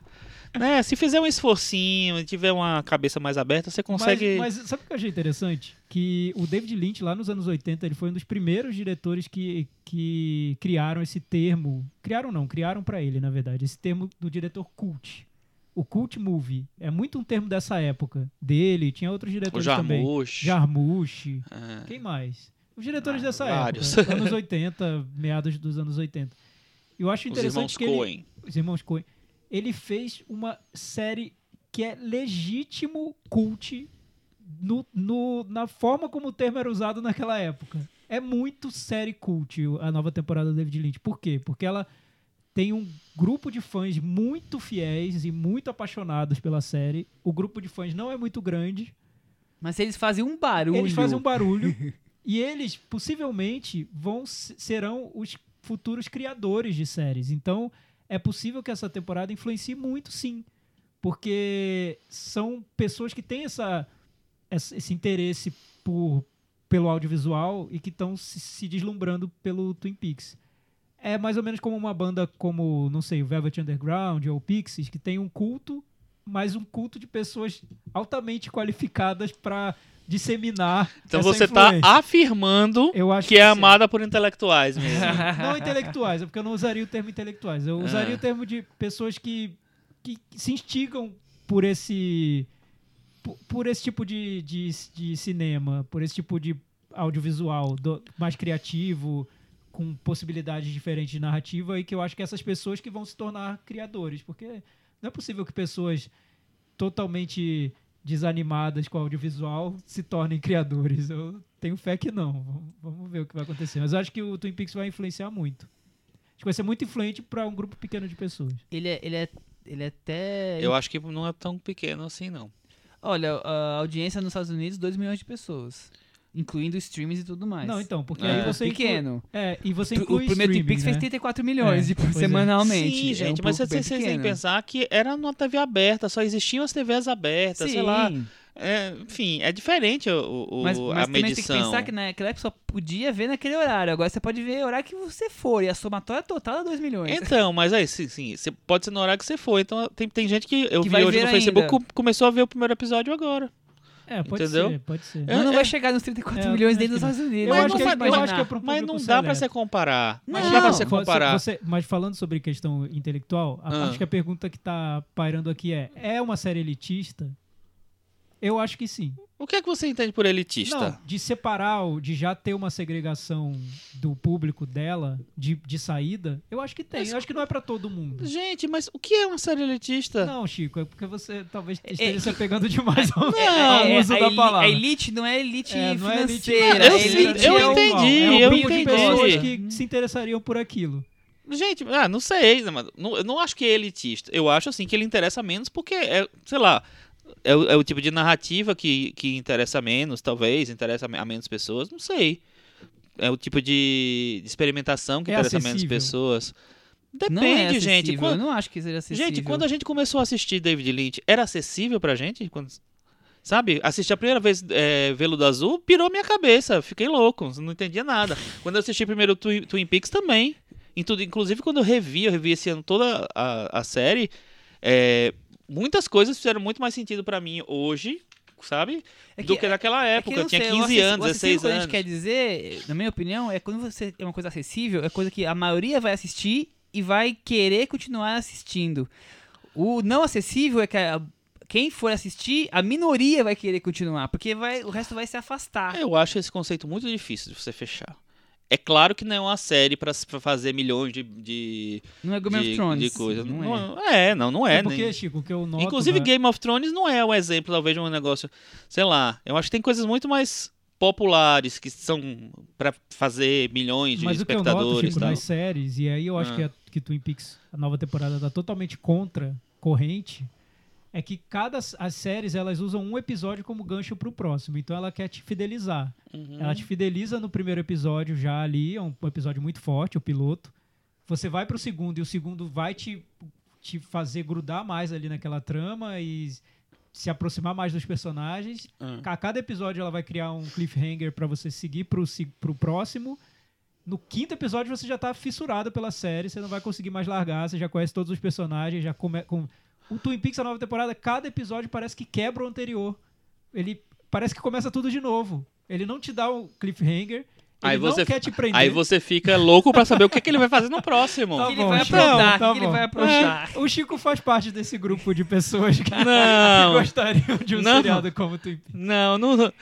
né? Se fizer um esforcinho e tiver uma cabeça mais aberta, você consegue. Mas, mas sabe o que eu achei interessante? Que o David Lynch, lá nos anos 80, ele foi um dos primeiros diretores que, que criaram esse termo. Criaram não, criaram pra ele, na verdade, esse termo do diretor cult. O cult movie. É muito um termo dessa época. Dele, tinha outros o diretores também. Jarmusch. É. Quem mais? Os diretores Ah, dessa vários. época. Anos 80, meados dos anos 80. Eu acho Os interessante irmãos que ele, Coen. os irmãos Coen, ele fez uma série que é legítimo cult no, no- na forma como o termo era usado naquela época. É muito série cult a nova temporada do David Lynch. Por quê? Porque ela tem um grupo de fãs muito fiéis e muito apaixonados pela série. O grupo de fãs não é muito grande. Mas eles fazem um barulho. Eles fazem um barulho e eles possivelmente vão se- serão os futuros criadores de séries. Então, é possível que essa temporada influencie muito, sim, porque são pessoas que têm essa- esse interesse por pelo audiovisual e que estão se, se deslumbrando pelo Twin Peaks. É mais ou menos como uma banda como, não sei, o Velvet Underground ou Pixies, que tem um culto, mas um culto de pessoas altamente qualificadas para disseminar Então você tá influência. afirmando Eu acho que é sim. amada por intelectuais mesmo. Não intelectuais, é porque eu não usaria o termo intelectuais. Eu usaria Ah. o termo de pessoas que, que se instigam por esse por, por esse tipo de, de, de cinema, por esse tipo de audiovisual do- mais criativo, com possibilidades diferentes de narrativa e que eu acho que essas pessoas que vão se tornar criadores, porque não é possível que pessoas totalmente desanimadas com o audiovisual se tornem criadores. Eu tenho fé que não. Vamos- Vamos ver o que vai acontecer. Mas eu acho que o Twin Peaks vai influenciar muito. Acho que vai ser muito influente para um grupo pequeno de pessoas. Ele é, ele é, ele é até. Eu acho que não é tão pequeno assim, não. Olha, a audiência nos Estados Unidos, 2 milhões de pessoas. Incluindo streams e tudo mais. Não, então, porque É. aí você inclui- pequeno. é, e você O inclui primeiro Twin streaming, Peaks fez né? 34 milhões É, é. semanalmente. Sim, É um gente, mas pouco bem vocês têm que pensar que era numa TV aberta, só existiam as TVs abertas, Sim. sei lá. É, enfim, é diferente o, o- Mas, a mas também tem que medição. pensar que naquela época só podia ver naquele horário. Agora você pode ver o horário que você for. E a somatória total é 2 milhões. Então, mas aí, sim, sim, você pode ser no horário que você for. Então, tem, tem gente que eu Que vi hoje no Facebook ainda. co- começou a ver o primeiro episódio agora. É, pode Entendeu? ser, pode ser. É, Mas não é. vai chegar nos 34 É, milhões dentro dos Estados Unidos. Eu não é um Mas público não dá pra seleto. você comparar. Mas Não. não dá pra você Você- comparar. você- mas falando sobre questão intelectual, a, Ah. acho que a pergunta que tá pairando aqui é: é uma série elitista? Eu acho que sim. O que é que você entende por elitista? Não, de separar, o- de já ter uma segregação do público dela, de, de saída, eu acho que tem. Mas- Eu acho que não é pra todo mundo. Gente, mas o que é uma série elitista? Não, Chico, é porque você talvez É- esteja é- se apegando demais ao, É, ao é, uso a da palavra. A elite não é elite É, não é elite- financeira. Eu sei, elite eu é o- entendi, é um eu grupo de entendi. pessoas que se interessariam por aquilo. Gente, ah, não sei, né, mano. Não- eu não acho que é elitista. Eu acho assim que ele interessa menos porque é, sei lá, é o, é o tipo de narrativa que, que interessa menos, talvez, interessa a menos pessoas, não sei. É o tipo de, experimentação que É interessa menos acessível? pessoas. Depende, Não é gente. Quando- Eu não acho que seja acessível. gente, quando a gente começou a assistir David Lynch, era acessível pra gente? Quando- sabe? Assistir a primeira vez é, Veludo Azul, pirou minha cabeça. Fiquei louco, não entendia nada. Quando eu assisti primeiro Twin, Twin Peaks também. Em tudo, inclusive quando eu revi, eu revi esse ano toda a, a série, é, muitas coisas fizeram muito mais sentido pra mim hoje, sabe? É do que naquela é que época. eu eu tinha sei, o 15 acessi- anos, o acessível 16 que a gente anos. quer dizer, na minha opinião, é quando você é uma coisa acessível, é coisa que a maioria vai assistir e vai querer continuar assistindo. O não acessível é que a- quem for assistir, a minoria vai querer continuar, porque vai, o resto vai se afastar. Eu acho esse conceito muito difícil de você fechar. É claro que não é uma série pra fazer milhões de, de, Não é Game of de, Thrones. de coisa. Não, Não é. é. não, não é. É porque, nem- Chico, o que eu noto... Inclusive, na- Game of Thrones não é um exemplo, talvez, de um negócio. Sei lá. Eu acho que tem coisas muito mais populares que são pra fazer milhões de Mas o que eu noto, espectadores Chico, tal. nas séries, e aí eu acho Ah. que, a, que Twin Peaks, a nova temporada, tá totalmente contra corrente, é que cada as séries elas usam um episódio como gancho pro próximo. Então ela quer te fidelizar. Uhum. Ela te fideliza no primeiro episódio já ali, é um episódio muito forte, o piloto. Você vai pro segundo e o segundo vai te, te fazer grudar mais ali naquela trama e se aproximar mais dos personagens. Ah. A cada episódio ela vai criar um cliffhanger pra você seguir pro, se- pro próximo. No quinto episódio você já tá fissurado pela série, você não vai conseguir mais largar, você já conhece todos os personagens, já come, com o Twin Peaks a nova temporada, cada episódio parece que quebra o anterior. Ele parece que começa tudo de novo. Ele não te dá o cliffhanger, ele Aí não você- quer te prender. Aí você fica louco pra saber o que, que ele vai fazer no próximo. Tá que ele bom, vai Chico, aprontar? tá o que ele bom. vai aprontar? É, o Chico faz parte desse grupo de pessoas que, que Não. gostariam de um Não. seriado como Twin Peaks. Não, não,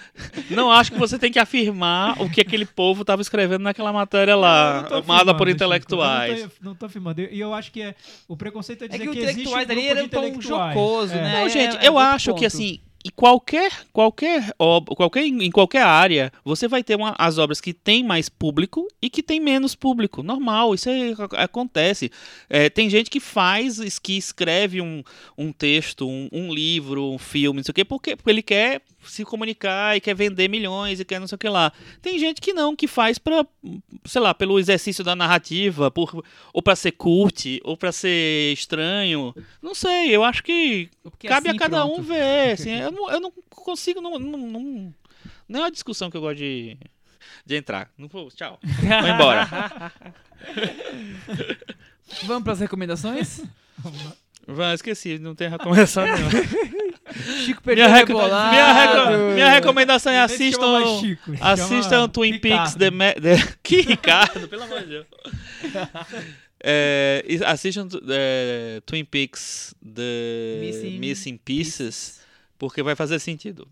não acho que você tem que afirmar o que aquele povo tava escrevendo naquela matéria lá, amada por Chico, intelectuais. eu não, tô, não tô afirmando. E eu acho que é, o preconceito é É dizer que o que, existe um intelectuais grupo ali era de um tom intelectuais. jocoso, É. né? Não, é- gente, é eu acho que assim, em qualquer qualquer ob- qualquer em qualquer área, você vai ter uma- as obras que têm mais público e que tem menos público. Normal, isso ac- acontece. É, tem gente que faz, que escreve um, um texto, um, um livro, um filme, não sei o quê, porque, porque ele quer se comunicar e quer vender milhões e quer não sei o que lá. Tem gente que não, que faz pra, sei lá, pelo exercício da narrativa, por, ou pra ser cult, ou pra ser estranho. Não sei, eu acho que Porque Cabe assim, a cada pronto. um ver. Assim, eu, não, eu não consigo. Não, não, não, não é uma discussão que eu gosto de, de entrar. Não vou, tchau. Vai embora. Vamos pras recomendações? Vai, esqueci, não tem recomendação nenhuma. Chico perdeu Minha, reco- minha, reco- minha recomendação é assistam. Chico, Assistam chama Twin Ricardo. Peaks The, Ma- The- Que Ricardo, pelo amor de Deus. É, assistam é, Twin Peaks The Missing Missing, Pieces, porque vai fazer sentido.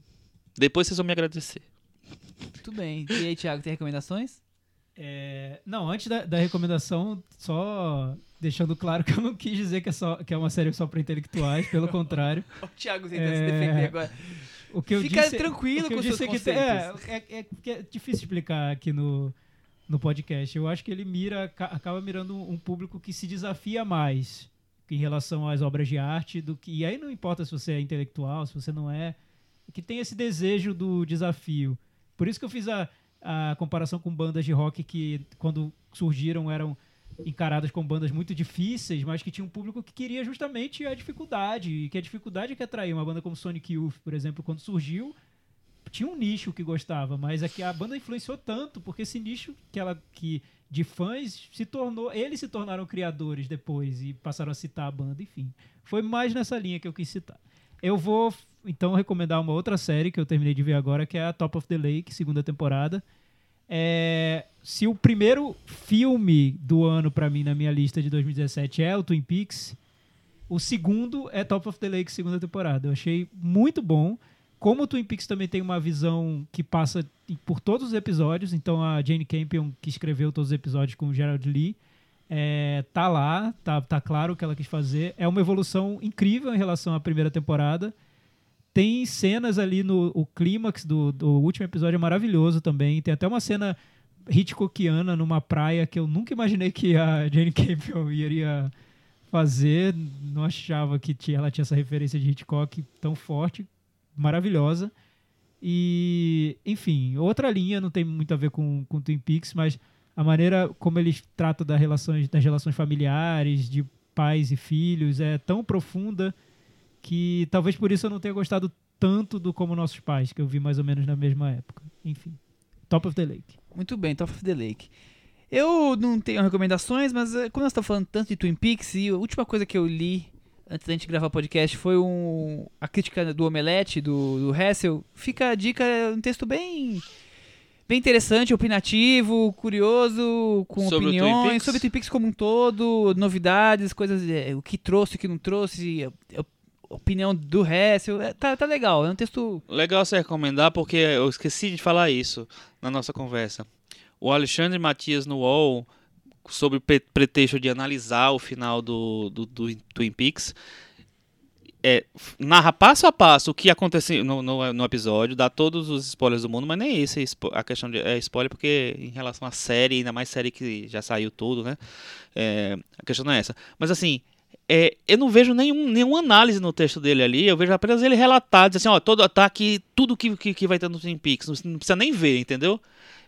Depois vocês vão me agradecer. Muito bem. E aí, Thiago, tem recomendações? É, não, antes da, da recomendação, só deixando claro que eu não quis dizer que é, só, que é uma série só para intelectuais, pelo contrário. O Thiago tentando É, se defender agora. O que eu Fica disse, tranquilo o que com eu seus disse é que é, é, é, é difícil explicar aqui no, no podcast. Eu acho que ele mira, ca- acaba mirando um um público que se desafia mais em relação às obras de arte do que. E aí não importa se você é intelectual, se você não é, que tem esse desejo do desafio. Por isso que eu fiz a, a comparação com bandas de rock que, quando surgiram, eram encaradas como bandas muito difíceis, mas que tinha um público que queria justamente a dificuldade, e que a dificuldade é que atraía. Uma banda como Sonic Youth, por exemplo, quando surgiu, tinha um nicho que gostava, mas é que a banda influenciou tanto, porque esse nicho que ela que de fãs se tornou, eles se tornaram criadores depois e passaram a citar a banda, enfim. Foi mais nessa linha que eu quis citar. Eu vou então recomendar uma outra série que eu terminei de ver agora, que é a Top of the Lake, segunda temporada. É, se o primeiro filme do ano pra mim na minha lista de 2017 é o Twin Peaks, o segundo é Top of the Lake, segunda temporada. Eu achei muito bom. Como o Twin Peaks também tem uma visão que passa por todos os episódios, então a Jane Campion, que escreveu todos os episódios com o Gerald Lee, é, tá lá, tá, tá claro o que ela quis fazer. É uma evolução incrível em relação à primeira temporada. Tem cenas ali no o clímax do, do último episódio é maravilhoso também. Tem até uma cena Hitchcockiana numa praia que eu nunca imaginei que a Jane Campion iria fazer. Não achava que tinha, ela tinha essa referência de Hitchcock tão forte, maravilhosa. E, enfim, outra linha, não tem muito a ver com, com Twin Peaks, mas a maneira como eles tratam das relações, das relações familiares, de pais e filhos, é tão profunda que talvez por isso eu não tenha gostado tanto do Como Nossos Pais, que eu vi mais ou menos na mesma época. Enfim, Top of the Lake. Muito bem, Top of the Lake. Eu não tenho recomendações, mas eh, como nós estamos falando tanto de Twin Peaks, e a última coisa que eu li antes da gente gravar o podcast foi um, a crítica do Omelete, do, do Hessel. Fica a dica, é um texto bem, bem interessante, opinativo, curioso, com Sobre o opiniões, Peaks? sobre Twin Peaks como um todo, novidades, coisas, eh, o que trouxe, o que não trouxe, opinião do Hessel. É, tá, tá legal, é um texto Legal você recomendar, porque eu esqueci de falar isso na nossa conversa. O Alexandre Matias no UOL, sobre o pre- pretexto de analisar o final do, do, do Twin Peaks, é, narra passo a passo o que aconteceu no, no, no episódio, dá todos os spoilers do mundo, mas nem esse é a questão de é spoiler, porque em relação à série, ainda mais série que já saiu tudo, né? É, a questão não é essa. Mas assim, é, eu não vejo nenhum, nenhuma análise no texto dele ali, eu vejo apenas ele relatar, diz assim, ó, todo, tá aqui tudo que, que, que vai ter no Twin Peaks, não, não precisa nem ver, entendeu?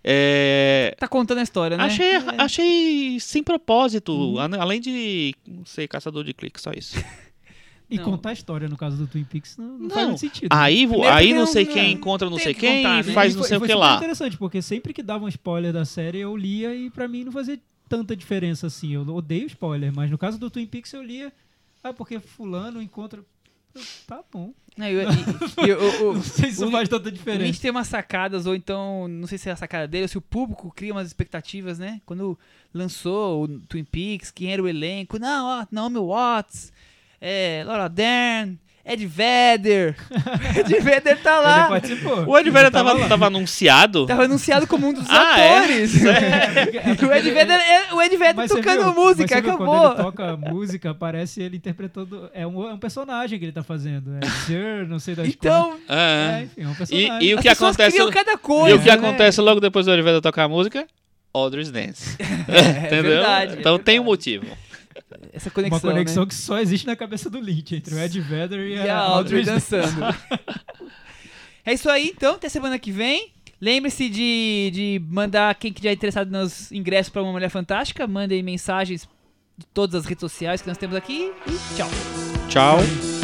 É, Tá contando a história, né? achei, É. achei sem propósito, a- além de ser caçador de cliques, só isso. E Não. contar a história, no caso do Twin Peaks, não, não, faz Não. muito sentido. Aí, Primeiro aí não não- sei não- quem encontra não sei que quem contar, e né? faz E não foi- sei o que lá. interessante, porque sempre que davam spoiler da série, eu lia e pra mim não fazia tanta diferença assim. Eu odeio spoiler, mas no caso do Twin Peaks eu lia, ah, porque fulano encontra... Tá bom. Não, e- e- e o- o- Não sei se o- faz tanta O Lynch diferença. tem umas sacadas, ou então, não sei se é a sacada dele, ou se o público cria umas expectativas, né? Quando lançou o Twin Peaks, quem era o elenco? Não, ó, Naomi Watts, é, Laura Dern, Ed Vedder. Ed Vedder tá Ele lá. participou. O Ed Vedder Ele tava, lá. tava anunciado. Tava anunciado como um dos Ah, é? atores. É, o Ed Vedder, é, o Ed Vedder tocando viu? música, Mas você viu acabou. Quando ele toca música, parece ele interpretando. É um, é um personagem que ele tá fazendo. É Sir, não sei das Então, coisas. É. É, enfim, é um E, personagem. e o as que pessoas acontece cada E coisa. o que né? acontece logo depois do Ed Vedder tocar a música? Audrey's Dance. É, Entendeu? verdade, é então tem um motivo. Essa conexão, Uma conexão né? que só existe na cabeça do Lynch, entre o Ed Vedder e, E a Audrey dançando. é isso aí, então. Até semana que vem. Lembre-se de, de mandar quem que já é interessado nos ingressos para uma Mulher Fantástica. Mandem mensagens de todas as redes sociais que nós temos aqui. E tchau. Tchau.